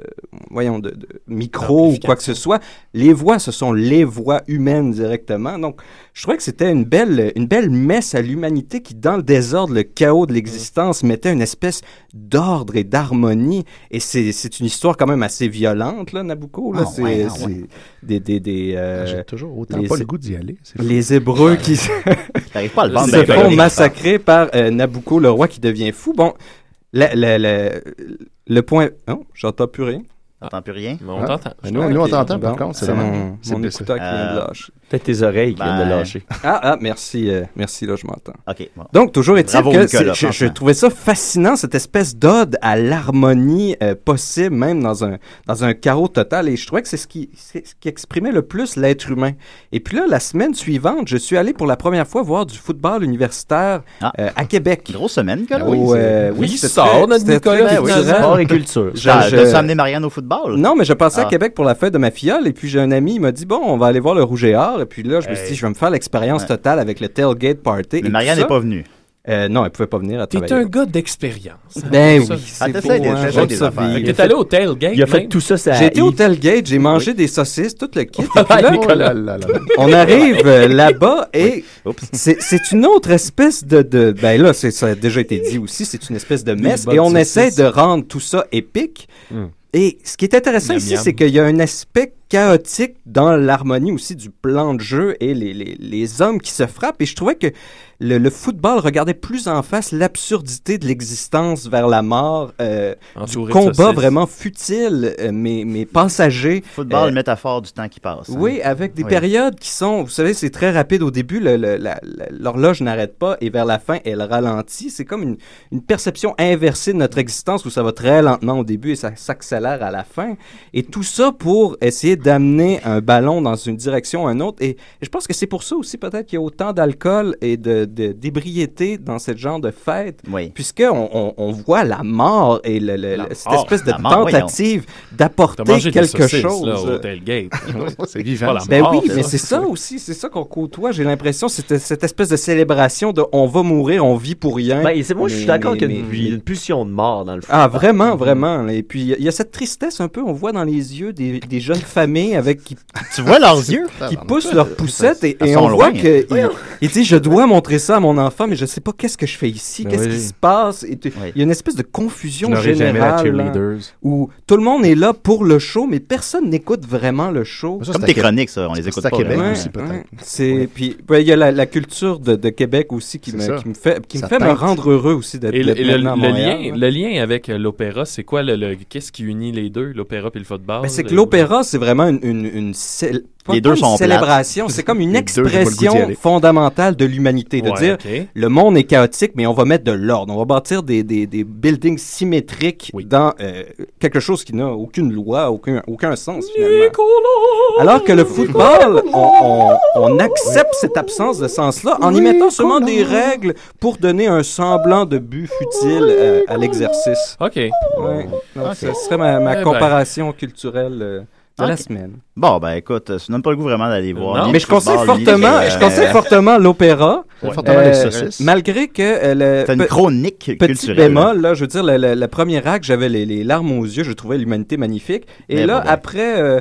voyons, de, de micro ou quoi que ce soit. Les voix, ce sont les voix humaines directement. Donc, je trouvais que c'était une belle, une belle messe à l'humanité qui, dans le désordre, le chaos de l'existence, mettait une espèce d'ordre et d'harmonie. Et c'est c'est une histoire quand même assez violente, là, Nabucco. Là. Ah c'est ouais, ah ouais. des... des, des euh, J'ai toujours autant les- pas le goût d'y aller. les Hébreux qui T'arrives pas à le vendre se bien, font massacrer par euh, Nabucco, le roi qui devient fou. Bon, la- la- la- le point... Non, j'entends plus rien. T'entends plus rien? Mais on Ah. t'entend. Ben, nous, nous, on t'entend, par contre. c'est mon, c'est- mon écouteur qui vient de Euh, lâcher. Peut-être tes oreilles qui viennent de Ben, lâcher. Ah, ah, merci, euh, merci, là, je m'entends. OK, bon. Donc, toujours est-il Bravo, que Nicolas, je, je trouvais ça fascinant, cette espèce d'ode à l'harmonie euh, possible, même dans un, dans un chaos total. Et je trouvais que c'est ce qui, c'est ce qui exprimait le plus l'être humain. Et puis là, la semaine suivante, je suis allé pour la première fois voir du football universitaire euh, à Québec. Ah. Grosse semaine, Nicolas. Euh, oui, Il sort, notre Nicolas, culturel. Sport et culture. Je- T'as je- amené Marianne au football? non, mais je passais Ah. à Québec pour la fête de ma filleule et puis j'ai un ami, il m'a dit bon, on va aller voir le Rouge et Or Et puis là, je me suis dit, je vais me faire l'expérience totale avec le tailgate party. Mais Marianne n'est pas venue. Euh, non, elle pouvait pas venir à T'es travailler. un gars d'expérience. Ben Ça, oui, c'est c'est Ah, beau, hein, T'es allé au tailgate. Il a fait même? tout ça, ça J'ai été au tailgate, j'ai mangé des saucisses, tout le kit. on arrive euh, là-bas et c'est c'est une autre espèce de, de ben là ça a déjà été dit aussi, c'est une espèce de messe et on essaie de rendre tout ça épique. Et ce qui est intéressant Miam, ici, c'est qu'il y a un aspect chaotique dans l'harmonie aussi du plan de jeu et les, les, les hommes qui se frappent. Et je trouvais que le, le football regardait plus en face l'absurdité de l'existence vers la mort, euh, du combat vraiment futile, euh, mais, mais passager. Football, Euh, métaphore du temps qui passe. hein. oui, avec des Oui. périodes qui sont, vous savez, c'est très rapide au début, l'horloge n'arrête pas et vers la fin, elle ralentit. C'est comme une, une perception inversée de notre existence où ça va très lentement au début et ça s'accélère à la fin. Et tout ça pour essayer d'amener un ballon dans une direction ou une autre. Et, et je pense que c'est pour ça aussi peut-être qu'il y a autant d'alcool et de- d'ébriété dans ce genre de fête, Oui. puisqu'on on, on voit la mort et le- le- La le- cette espèce de mort, tentative d'apporter quelque saucisses, chose. là, au tailgate. c'est vivant. Ben mort, oui, mais c'est ça aussi, c'est ça qu'on côtoie. J'ai l'impression, c'était cette espèce de célébration de on va mourir, on vit pour rien. Ben, c'est moi, je suis d'accord qu'il y a une, mais- une pulsion de mort dans le fond. Ah, vraiment, vraiment. Et puis, il y a- il y, a cette tristesse un peu, on voit dans les yeux des, des jeunes familles avec qui, Tu vois leurs yeux? qui poussent leurs poussettes et, on loin. voit il dit je dois montrer ça à mon enfant, mais je sais pas qu'est-ce que je fais ici, qu'est-ce Oui. qui se passe. Et tu- Oui. Il y a une espèce de confusion générale là, où tout le monde est là pour le show, mais personne n'écoute vraiment le show. Ça, Comme tes à Québec. chroniques, ça, on les C'est écoute à pas. Québec vraiment. aussi, peut-être. C'est puis ouais, il y a la, la culture de, de Québec aussi qui me, qui me fait qui me fait me rendre heureux aussi d'être Et le, le- à lien, là. le lien avec euh, l'opéra, c'est quoi le, le- qu'est-ce qui unit les deux, l'opéra et le football? Ben, c'est que Le- l'opéra, c'est vraiment une, une, une cél- pas- Les deux sont célébration, c'est comme une expression fondamentale de l'humanité, de Ouais, dire le monde est chaotique, mais on va mettre de l'ordre, on va bâtir des, des, des buildings symétriques Oui. dans euh, quelque chose qui n'a aucune loi, aucun, aucun sens finalement. Alors que le football, on, on- on accepte cette absence de sens-là en y mettant seulement des règles pour donner un semblant de but futile euh, à l'exercice. Ok. Ouais. Donc, Ok. Ce serait ma, ma Eh ben. comparation culturelle euh, de la semaine. Bon, ben écoute, ça donne pas le goût vraiment d'aller voir. Mais je conseille fortement, je conseille fortement l'opéra. Ouais. Fortement les saucisses. Malgré que euh, le C'est une chronique petit culturelle. bémol, là, je veux dire, le, le- le premier acte, j'avais les, les larmes aux yeux, je trouvais l'humanité magnifique. Et Mais là, bon, ben. après, euh,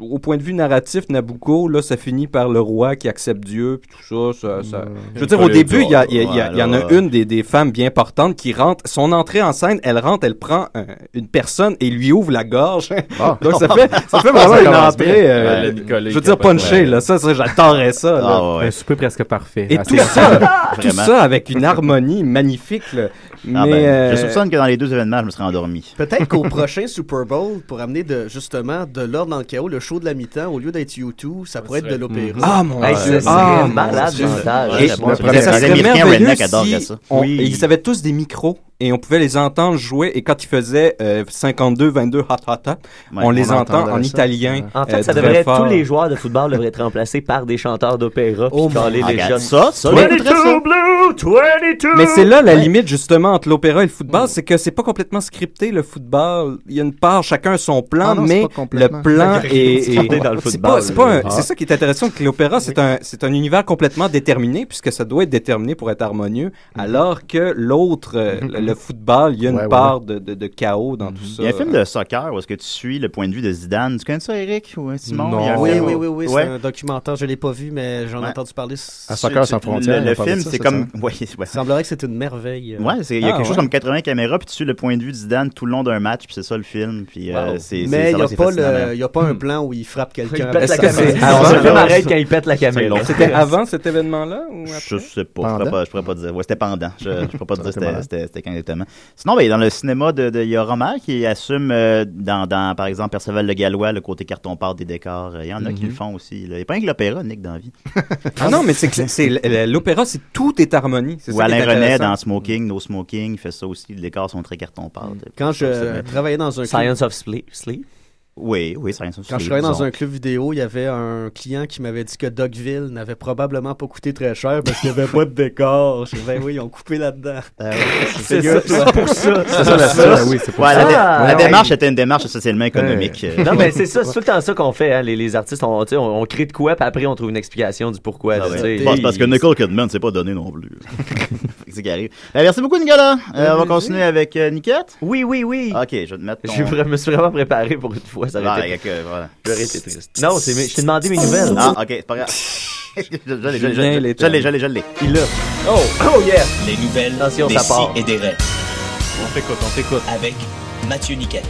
au point de vue narratif, Nabucco, là, ça finit par le roi qui accepte Dieu, puis tout ça. ça, ça- Je veux dire, au début, il y, a- il y a- il y il en a une des, des femmes bien portantes qui rentre. Son entrée en scène, elle rentre, elle prend un- une personne et lui ouvre la gorge. Ah. Donc ça fait, ça fait vraiment Ça une entrée. euh, je veux dire, Capote, punché, ouais. là. Ça, ça ça. là. Ah ouais. Un souper presque parfait. Et tout ça, tout Vraiment. ça avec une harmonie magnifique. là. Ah ben, euh, Je soupçonne que dans les deux événements, je me serais endormi. Peut-être qu'au prochain Super Bowl, pour amener de, justement de l'ordre dans le chaos, le show de la mi-temps, au lieu d'être U2, ça pourrait être de l'opéra. Ah mon Hey, Dieu. Ah, malade mental. Ouais, bon, ça c'est serait bon. Les Américains redneck si ça. on- Oui. Ils avaient tous des micros et on pouvait les entendre jouer. Et quand ils faisaient euh, 52, 22, hot, hot, hot, Ouais, on les on entend en ça. italien. En fait, euh, ça devrait fort. tous les joueurs de football devraient être remplacés par des chanteurs d'opéra puis Oh caler Ah, les jeunes. ça, ça, Mais- j'écouterais ça. blue, 22. Mais c'est là la limite justement entre l'opéra et le football, c'est que c'est pas complètement scripté le football. Il y a une part, chacun son plan, Ah non, c'est mais le plan est, est- scripté dans le c'est football, pas, c'est pas ça qui est intéressant que l'opéra c'est un c'est un univers complètement déterminé puisque ça doit être déterminé pour être harmonieux, alors que l'autre euh, le, football, il y a une Ouais, ouais, part De, de, de chaos dans tout ça. Il y a un film de soccer où est-ce que tu suis le point de vue de Zidane. Tu connais ça, Eric ou euh, Simon? Non. Il y a un Oui, film- oui, oui, oui, c'est un documentaire. Je l'ai pas vu, mais j'en ai Ouais. entendu parler. À Soccer sans frontières. Le, film, c'est comme. semaine. Ouais, ouais. Il semblerait que c'est une merveille. euh. Ouais, c'est- il y a Ah, quelque chose comme 80 caméras, puis tu suis le point de vue de Zidane tout le long d'un match, puis c'est ça le film. Puis, euh, Wow. c'est, c'est- Mais il n'y a, pas fascinant, le- hein. y a pas un plan où il frappe Il quelqu'un. le film arrête quand il pète la caméra. C'était avant cet événement-là ou après? Je sais pas, je pourrais pas, je pourrais pas dire. Ouais, c'était pendant. Je, je pourrais pas te dire c'était quand exactement. Sinon, ben, dans le cinéma, de, de- il y a Romer qui assume, euh, dans, dans, par exemple, Perceval le Gallois, le côté carton-pâte des décors. Il y en a qui Mhm. le font aussi. là. Il n'y a pas rien que l'opéra, Nick, dans la vie. Ah non, mais c'est l'opéra, c'est tout est harmonie. Ou ça Alain intéressant. dans Smoking, No Smoking, il fait ça aussi. Les décors sont très carton-pâte. Quand je travaillais dans un club, Science of Sleep. Sleep. Oui, oui, c'est rien. ça, Quand c'est je travaillais dans bizarre. un club vidéo, il y avait un client qui m'avait dit que Dogville n'avait probablement pas coûté très cher parce qu'il n'y avait pas de décor. Je dis, ben oui, ils ont coupé là-dedans. C'est Figure-toi. ça, c'est pour ça. C'est ça, la sauce. Ouais, la, dé- Ah, la ouais. démarche était une démarche socialement économique. Non, mais c'est ça, c'est tout le temps ça qu'on fait. hein. Les, les artistes, on, tu sais, on, on crée de quoi, puis après, on trouve une explication du pourquoi. Ah là, ouais. tu sais. Bon, c'est parce que Nicole Kidman, c'est pas donné non plus. c'est ce qui arrive. Ben, merci beaucoup, Nicolas. Euh, on va continuer avec euh, Niquette. Oui, oui, oui. Ok, je vais te mettre ton... Je vra- me suis vraiment préparé pour une fois. Ça aurait Ah, été-. J'aurais été triste. Non, c'est mes- je t'ai demandé mes nouvelles. Ah, ok, c'est pas grave. je l'ai, je l'ai, je Julien l'ai, les je l'ai, je l'ai, je l'ai. Il l'a. Oh! Oh yeah! Les nouvelles Attention, des ça si part. et des raies. On t'écoute, on t'écoute. Avec Mathieu Niquette.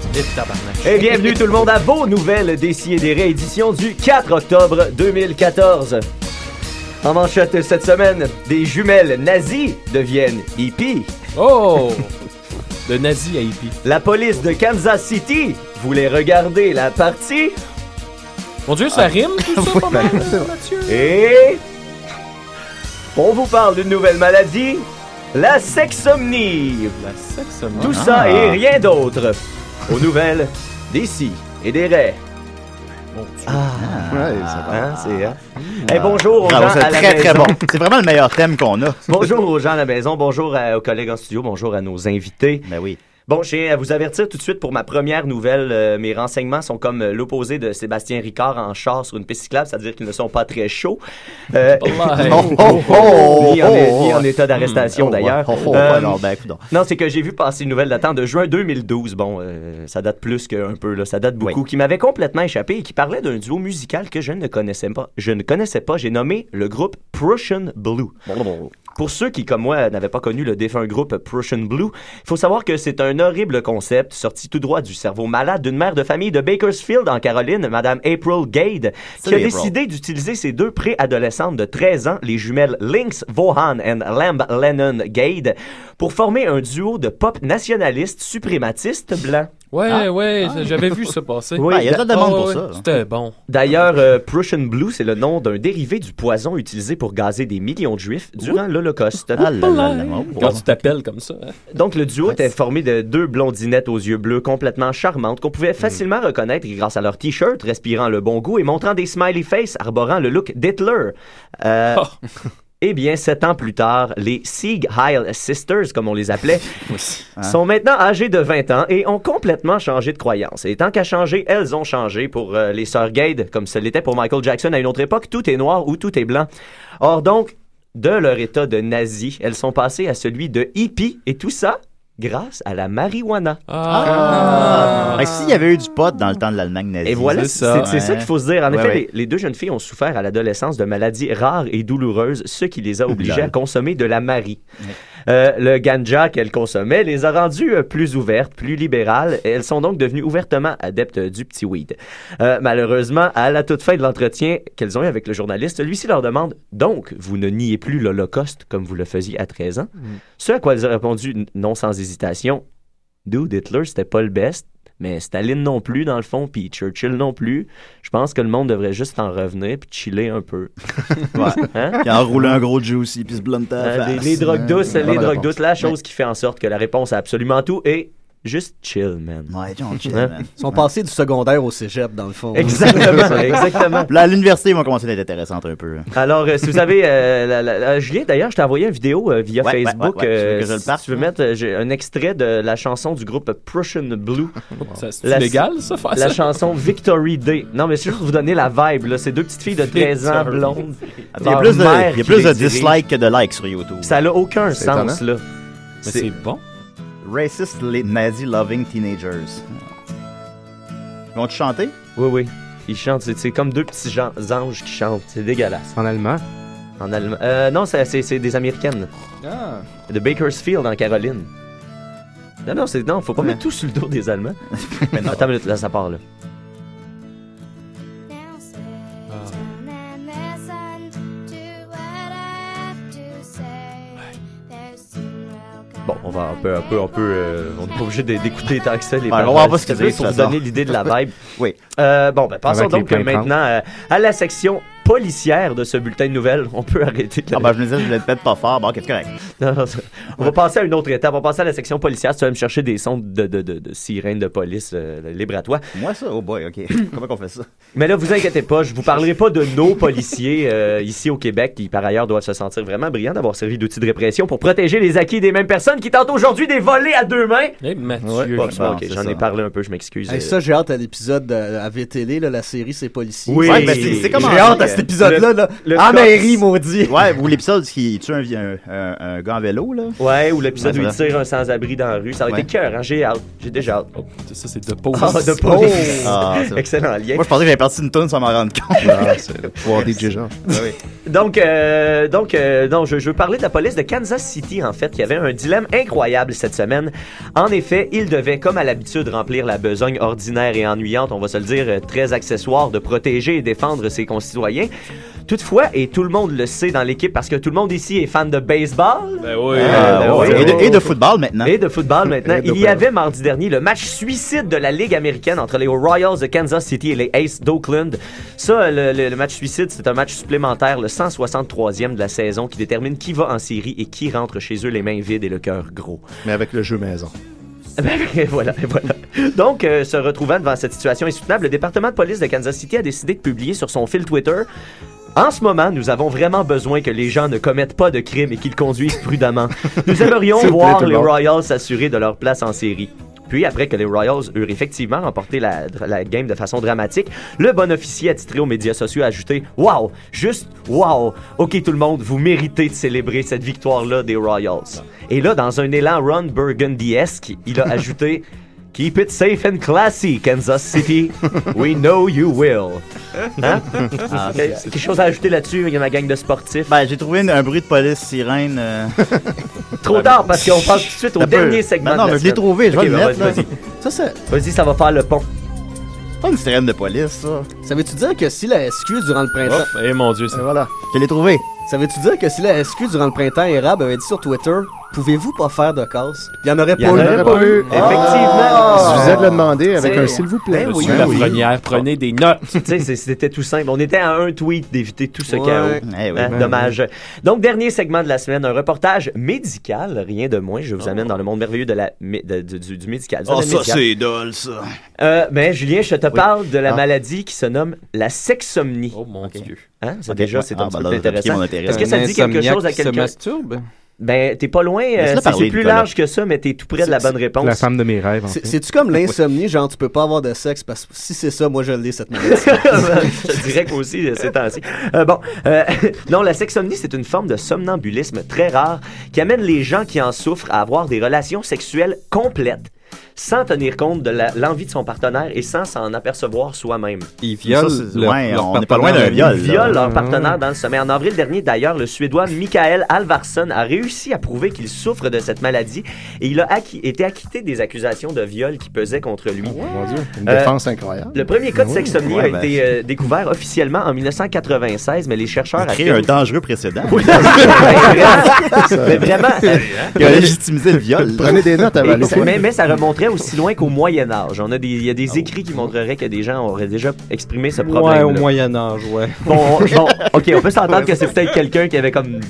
Et bienvenue tout le monde à vos nouvelles des Si et des Raies, édition du 4 octobre 2014. En manchette cette semaine, des jumelles nazies deviennent hippies. Oh! De nazi à hippie. La police de Kansas City voulait regarder la partie. Mon Dieu, ça rime tout ça, pas mal, Et on vous parle d'une nouvelle maladie, la sexomnie. La sexomnie. Tout Ah. ça et rien d'autre. Aux nouvelles des si et des raies. Ah, Ouais, ça va. hein, c'est hein. Eh, bonjour aux Bravo, gens c'est à la très, bon. C'est vraiment le meilleur thème qu'on a. Bonjour aux gens à la maison, bonjour à- aux collègues en studio, bonjour à nos invités. Ben oui. Bon, je tiens à vous avertir tout de suite pour ma première nouvelle. euh, mes renseignements sont comme euh, l'opposé de Sébastien Ricard en char sur une piste cyclable, c'est-à-dire qu'ils ne sont pas très chauds. Euh, Oh, oh, oh, ni, en, oh, ni en oh. état d'arrestation Hmm, d'ailleurs. oh, oh, Euh, non, ben, non, c'est que j'ai vu passer une nouvelle datant de juin 2012. Bon, euh, ça date plus qu'un peu, là. Ça date beaucoup. Qui m'avait complètement échappé et qui parlait d'un duo musical que je ne connaissais pas. Je ne connaissais pas. J'ai nommé le groupe Prussian Blue. Pour ceux qui, comme moi, n'avaient pas connu le défunt groupe Prussian Blue, il faut savoir que c'est un horrible concept sorti tout droit du cerveau malade d'une mère de famille de Bakersfield en Caroline, Madame April Gade, qui a April. décidé d'utiliser ses deux préadolescentes de 13 ans, les jumelles Lynx Vaughan et Lamb Lennon Gade, pour former un duo de pop nationaliste suprématiste blanc. Ouais, Ah. ouais, j'avais vu ça passer. Oui, Ah, il y a de la demande Ah, pour ouais, ça. C'était bon. D'ailleurs, euh, Prussian Blue, c'est le nom d'un dérivé du poison utilisé pour gazer des millions de juifs durant l'Holocauste. Ah Quand tu t'appelles comme ça. hein. Donc, le duo était formé de deux blondinettes aux yeux bleus complètement charmantes qu'on Mm. pouvait facilement reconnaître grâce à leur t-shirt respirant le bon goût et montrant des smiley face arborant le look d'Hitler. Euh, Oh. Eh bien, sept ans plus tard, les Sieg Heil Sisters, comme on les appelait, Hein? sont maintenant âgées de 20 ans et ont complètement changé de croyance. Et tant qu'à changer, elles ont changé pour euh, les sœurs Gade, comme ce l'était pour Michael Jackson à une autre époque, tout est noir ou tout est blanc. Or donc, de leur état de nazi, elles sont passées à celui de hippie, et tout ça grâce à la marijuana. Ah. Fait que S'il y avait eu du pot dans le temps de l'Allemagne nazie. Et voilà, c'est ça, Ouais. qu'il faut se dire. En Ouais, effet, ouais. Les, les deux jeunes filles ont souffert à l'adolescence de maladies rares et douloureuses, ce qui les a obligées à consommer de la marie. Euh, le ganja qu'elles consommaient les a rendues euh, plus ouvertes, plus libérales, et elles sont donc devenues ouvertement adeptes du petit weed. Euh, malheureusement, à la toute fin de l'entretien qu'elles ont eu avec le journaliste, celui-ci leur demande Donc, vous ne niez plus l'Holocauste comme vous le faisiez à 13 ans? Ce à quoi elles ont répondu non sans hésitation Dude, Hitler, c'était pas le best. Mais Staline non plus, dans le fond, puis Churchill non plus. Je pense que le monde devrait juste en revenir puis chiller un peu. Ouais. Hein? Puis enrouler un gros juicy puis se blunter à la Euh, les, drogues douces, Ouais. les drogues réponse. douces, la chose qui fait en sorte que la réponse à absolument tout est juste chill, man. Ouais, John, chill, Hein? man. Ils sont passés du secondaire au cégep, dans le fond. Exactement, exactement. Là, à l'université, ils vont commencer à être intéressantes un peu. Alors, euh, si vous avez... euh, la- la- la- Julien, d'ailleurs, je t'ai envoyé une vidéo euh, via Ouais, ouais, Facebook. ouais. Tu veux euh, que je le si parte? tu veux mettre un extrait de la chanson du groupe Prussian Blue. C'est légal, ça, faire La ça? chanson Victory Day. Non, mais c'est juste pour vous donner la vibe. là. C'est deux petites filles de 13 ans, blondes. Il y a plus de, dislikes que de likes sur YouTube. Ça n'a aucun sens, là. Mais c'est bon. Racist li- Nazi Loving Teenagers. Ils vont-tu chanter? Oui, oui. Ils chantent. C'est c'est comme deux petits gens- anges qui chantent. C'est dégueulasse. En allemand? En allemand. Euh, non, c'est- c'est c'est des Américaines. Ah. De Bakersfield, en Caroline. Non, non, c'est non, faut pas mettre tout sur le dos des Allemands. Attends une minute, là, ça part, là. On va un peu, euh, on n'est pas obligé d'é- d'écouter tant que ça les Ouais, paroles. on va pas se C'est quitter, juste pour vous donner l'idée de la vibe. Oui. Euh, bon, ben, passons donc euh, maintenant à la section policière de ce bulletin de nouvelles. On peut arrêter. de- Ah, ben, je me disais, je voulais peut-être pas fort. Bon, qu'est-ce correct? Non, on va passer à une autre étape. On va passer à la section policière. Si tu vas me chercher des sons de, de, de, de sirènes de police, euh, libre à toi. Moi, ça, oh boy, ok. Comment qu'on fait ça? Mais là, vous inquiétez pas, je vous parlerai pas de nos policiers euh, ici au Québec qui, par ailleurs, doivent se sentir vraiment brillants d'avoir servi d'outils de répression pour protéger les acquis des mêmes personnes qui tentent aujourd'hui des volets à deux mains. Eh, Mathieu. Bon, Bon, j'en ai parlé un peu, je m'excuse. Hey, Euh, ça, j'ai hâte à l'épisode de- à VTL, la série C'est policier. Oui. Ouais, ben, c'est c'est comment J'ai hâte à cet épisode-là. Là. le Ah, mairie, maudit. Ouais, ou l'épisode qui tue un, un, un, un gars en vélo, là. Ouais, ou l'épisode Ouais, où il c'est tire un sans-abri dans la rue. Ça aurait Ouais. été cœur, hein? J'ai hâte. J'ai déjà hâte. Oh, ça, c'est de pause. Ah, de Oh. police. Ah. Excellent lien. Moi, je pensais que j'avais parti une tonne sans m'en rendre compte. Ah, c'est le pouvoir des DJ. Donc, euh, donc, euh, non, je, je veux parler de la police de Kansas City, en fait, qui avait un dilemme incroyable cette semaine. En effet, il devait, comme à l'habitude, remplir la besogne ordinaire et ennuyante, on va se le dire, euh, très accessoire, de protéger et défendre ses concitoyens. Toutefois, et tout le monde le sait dans l'équipe, parce que tout le monde ici est fan de baseball. Ben oui. Ah, ben oui. et, de, et de football maintenant. Et de football maintenant. Il y avait mardi dernier le match suicide de la Ligue américaine entre les Royals de Kansas City et les Aces d'Oakland. Ça, le, le- le match suicide, c'est un match supplémentaire, le 163e de la saison, qui détermine qui va en série et qui rentre chez eux les mains vides et le cœur gros. Mais avec le jeu maison. Ben, et voilà, et voilà. Donc, euh, se retrouvant devant cette situation insoutenable, le département de police de Kansas City a décidé de publier sur son fil Twitter en ce moment, nous avons vraiment besoin que les gens ne commettent pas de crimes et qu'ils conduisent prudemment. Nous aimerions voir les. Royals s'assurer de leur place en série. Puis, après que les Royals eurent effectivement remporté la, game de façon dramatique, le bon officier attitré aux médias sociaux a ajouté Wow, juste wow, ok tout le monde, vous méritez de célébrer cette victoire-là des Royals. Et là, dans un élan Ron Burgundy-esque, il a ajouté Keep it safe and classy, Kansas City. We know you will. Hein? Ah, Quelque chose à ajouter là-dessus, il y a ma gang de sportifs. Ben, j'ai trouvé une- un bruit de police sirène. euh, Trop tard parce qu'on passe tout de suite au Un peu. dernier segment. Ben non, de la mais je l'ai semaine. trouvé, je vais Ok, le ben, mettre, vas-y, là. Ça, ça, Vas-y, Vas-y, ça va faire le pont. pas une sirène de police, ça. ça veut-tu dire que si la SQ durant le printemps. Oh, eh mon Dieu, ça. Et voilà, je l'ai trouvé. Ça veut-tu dire que si la SQ durant le printemps érable avait dit sur Twitter Pouvez-vous pas faire de casse? Il y en aurait y pas en eu. aurait pas eu. Ah! Effectivement. Je vous ai de le demander avec un s'il vous plaît. Ben oui. Ben prenez des notes. c'était tout simple. On était à un tweet d'éviter tout ce Ouais. chaos. Eh oui. Hein, Ben dommage. Donc, dernier segment de la semaine, un reportage médical, rien de moins. Je vous amène dans le monde merveilleux de la, de- du, du- du médical. du Oh, ça, c'est dole, ça. Euh, ben, Julien, je te parle de la Ah. maladie qui se nomme la sexomnie. Oh mon Dieu. Hein? C'est déjà, c'est Ah, un petit ben peu là, plus t'as piqué intéressant. mon intérêt. Est-ce que ça dit quelque chose à qui se quelqu'un? masturbe? Ben, t'es pas loin. euh, c'est c'est plus large que ça, mais t'es tout près de la bonne réponse. La femme de mes rêves. en C'est- fait. C'est-tu comme l'insomnie, genre tu peux pas avoir de sexe parce que si c'est ça, moi je l'ai cette maladie. je te dirais que moi aussi, euh, ces temps-ci. Euh, bon, euh, non, la sexomnie, c'est une forme de somnambulisme très rare qui amène les gens qui en souffrent à avoir des relations sexuelles complètes sans tenir compte de l'envie de son partenaire et sans s'en apercevoir soi-même. Ils violent Ça, c'est- leur- ouais, leur on n'est pas loin d'un partenaire. viol. Ils violent leur Ah. partenaire dans le sommeil. En avril dernier, d'ailleurs, le Suédois Michael Alvarsson a réussi à prouver qu'il souffre de cette maladie et il a été acquitté des accusations de viol qui pesaient contre lui. Mon Dieu, une Euh, défense incroyable. Le premier cas de Oui. sexomnie Ouais, a ben. été euh, découvert officiellement en 1996, mais les chercheurs Créer un dangereux précédent. Oui, vraiment, mais vraiment, euh, Qui a légitimé le viol. Prenez des notes avant mais, mais ça remonterait aussi loin qu'au Moyen Âge. On a des, il y a des écrits qui montreraient que des gens auraient déjà exprimé ce Ouais, problème. au Moyen-Âge, ouais. Bon, bon, ok, on peut s'entendre que c'est peut-être quelqu'un qui avait comme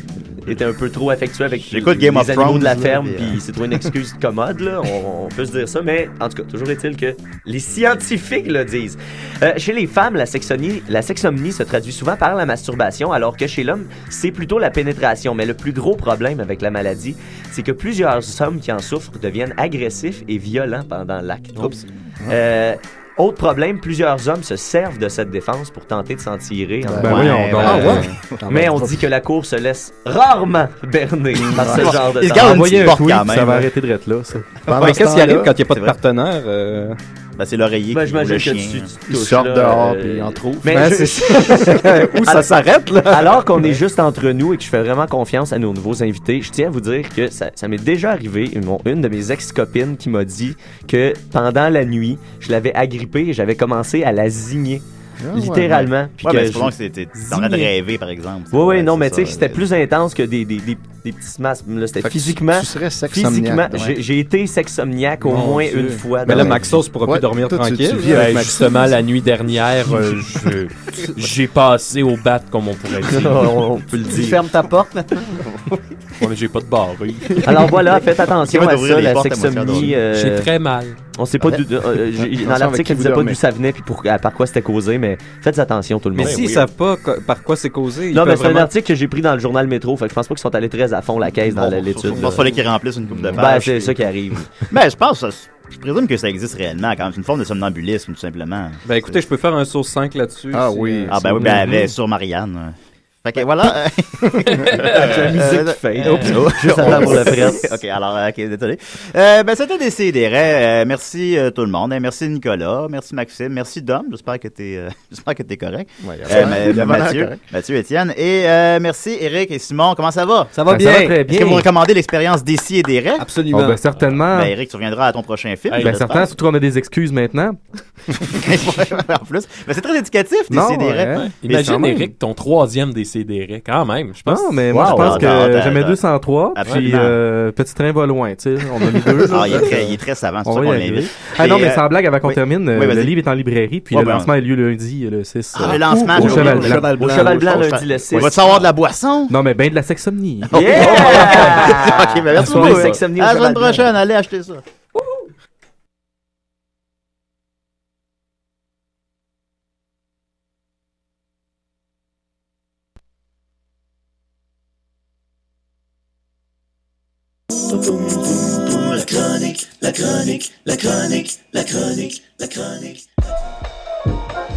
était un peu trop affectueux avec J'écoute les Game of animaux de la Thrones, ferme, puis, euh, il s'est trouvé une excuse commode, là. On, on peut se dire ça, mais en tout cas, toujours est-il que les scientifiques le disent. Euh, chez les femmes, la sexomnie, la sexomnie se traduit souvent par la masturbation, alors que chez l'homme, c'est plutôt la pénétration. Mais le plus gros problème avec la maladie, c'est que plusieurs hommes qui en souffrent deviennent agressifs et violents pendant l'acte. Oups. Euh, autre problème, plusieurs hommes se servent de cette défense pour tenter de s'en tirer. en- Ben donc. Ah ouais? mais on dit que la cour se laisse rarement berner par ce genre de Il temps. tweet, quand même, ça va là. arrêter de être là, ça. Pendant qu'est-ce qui arrive quand il n'y a pas de partenaire? euh? Ben, c'est l'oreiller Ben, ou j'imagine le que chien. tu, tu Ils touches, sortent là, dehors euh, puis en trouvent. Mais Ben, je- Où ça Alors- s'arrête, là? Alors qu'on est juste entre nous et que je fais vraiment confiance à nos nouveaux invités, je tiens à vous dire que ça, ça m'est déjà arrivé, une, une de mes ex-copines qui m'a dit que pendant la nuit, je l'avais agrippée et j'avais commencé à la zigner littéralement. Puis Ouais, que ben, je- c'est pas que c'était t'es en train de rêver, par exemple. Oui, oui, Ouais, non, mais tu sais, c'était plus intense que des, des, des, des petits spasmes. C'était physiquement. tu serais sexomniaque, Physiquement, ouais. j'ai été sexomniaque au moins Dieu. une fois. Mais là, ma Maxos pourra plus dormir toi, tu- tu tranquille. Ben, justement, la nuit dernière, euh, je- j'ai passé au bat, comme on pourrait dire. on peut le Tu dire. fermes ta porte maintenant? Mais j'ai pas de barré. Alors voilà, faites attention à ça, les la sexomnie. euh, J'ai très mal. On sait pas d'où- euh, euh, j'ai- Attention dans l'article, il vous disait pas d'où ça venait puis pour, à- par quoi c'était causé, mais faites attention tout le Mais monde. s'ils savent pas par quoi c'est causé, Non, mais c'est un article que j'ai pris dans le journal Métro, fait que je pense pas qu'ils sont allés très à fond la caisse dans Bon, l'étude. Il fallait qu'ils remplissent une coupe de Ben, pages. c'est puis- ça qui arrive. Ben, je pense, ça- je présume que ça existe réellement quand même. C'est une forme de somnambulisme, tout simplement. Ben écoutez, je peux faire un sauce 5 là-dessus. Ah si, oui. euh, Ah, ben oui, ben, ben, sur Marianne. Euh. Fait que voilà. la musique qui. Oh, oh, Juste oh, avant pour le oh, presse. ok, alors, ok, désolé. Euh, ben, c'était Décidéré. Euh, merci euh, tout le monde. Euh, merci Nicolas. Merci Maxime. Merci Dom. J'espère que t'es, euh, j'espère que t'es correct. Ouais, Euh, Ma- Mathieu, correct. Mathieu, Étienne. Et euh, merci Eric et Simon. Comment ça va? Ça va Ben, bien? ça va très Est-ce que bien. vous recommandez l'expérience et des raies? Absolument. Oh, ben, certainement. Ben, Eric, tu reviendras à ton prochain film. Ben, j'espère. certain, surtout qu'on a des excuses maintenant. en plus. Mais c'est très éducatif, Décis et des. Imagine. Eric, ton troisième des CDR, quand même. Je pense. Non, mais moi, Wow, je pense que j'aimais wow. 203, puis euh, Petit Train va loin, tu sais. On a mis deux. Ah, il est très, il est très savant, c'est va ça qu'on l'invite. Ah non, mais euh, sans blague, avant qu'on oui. termine, Oui, euh, le livre est en librairie, puis Ouais, le ben, lancement a lieu lundi, le 6. Ah, euh, le lancement, au j'ai Cheval. Blanc. Cheval Au Blanc. cheval blanc, lundi le On 6. va-tu avoir de la boisson? Non, mais ben de la sexomnie. Yeah! ok, ben merci beaucoup. À la semaine prochaine, allez acheter ça. la chronique, la chronique, la chronique. La.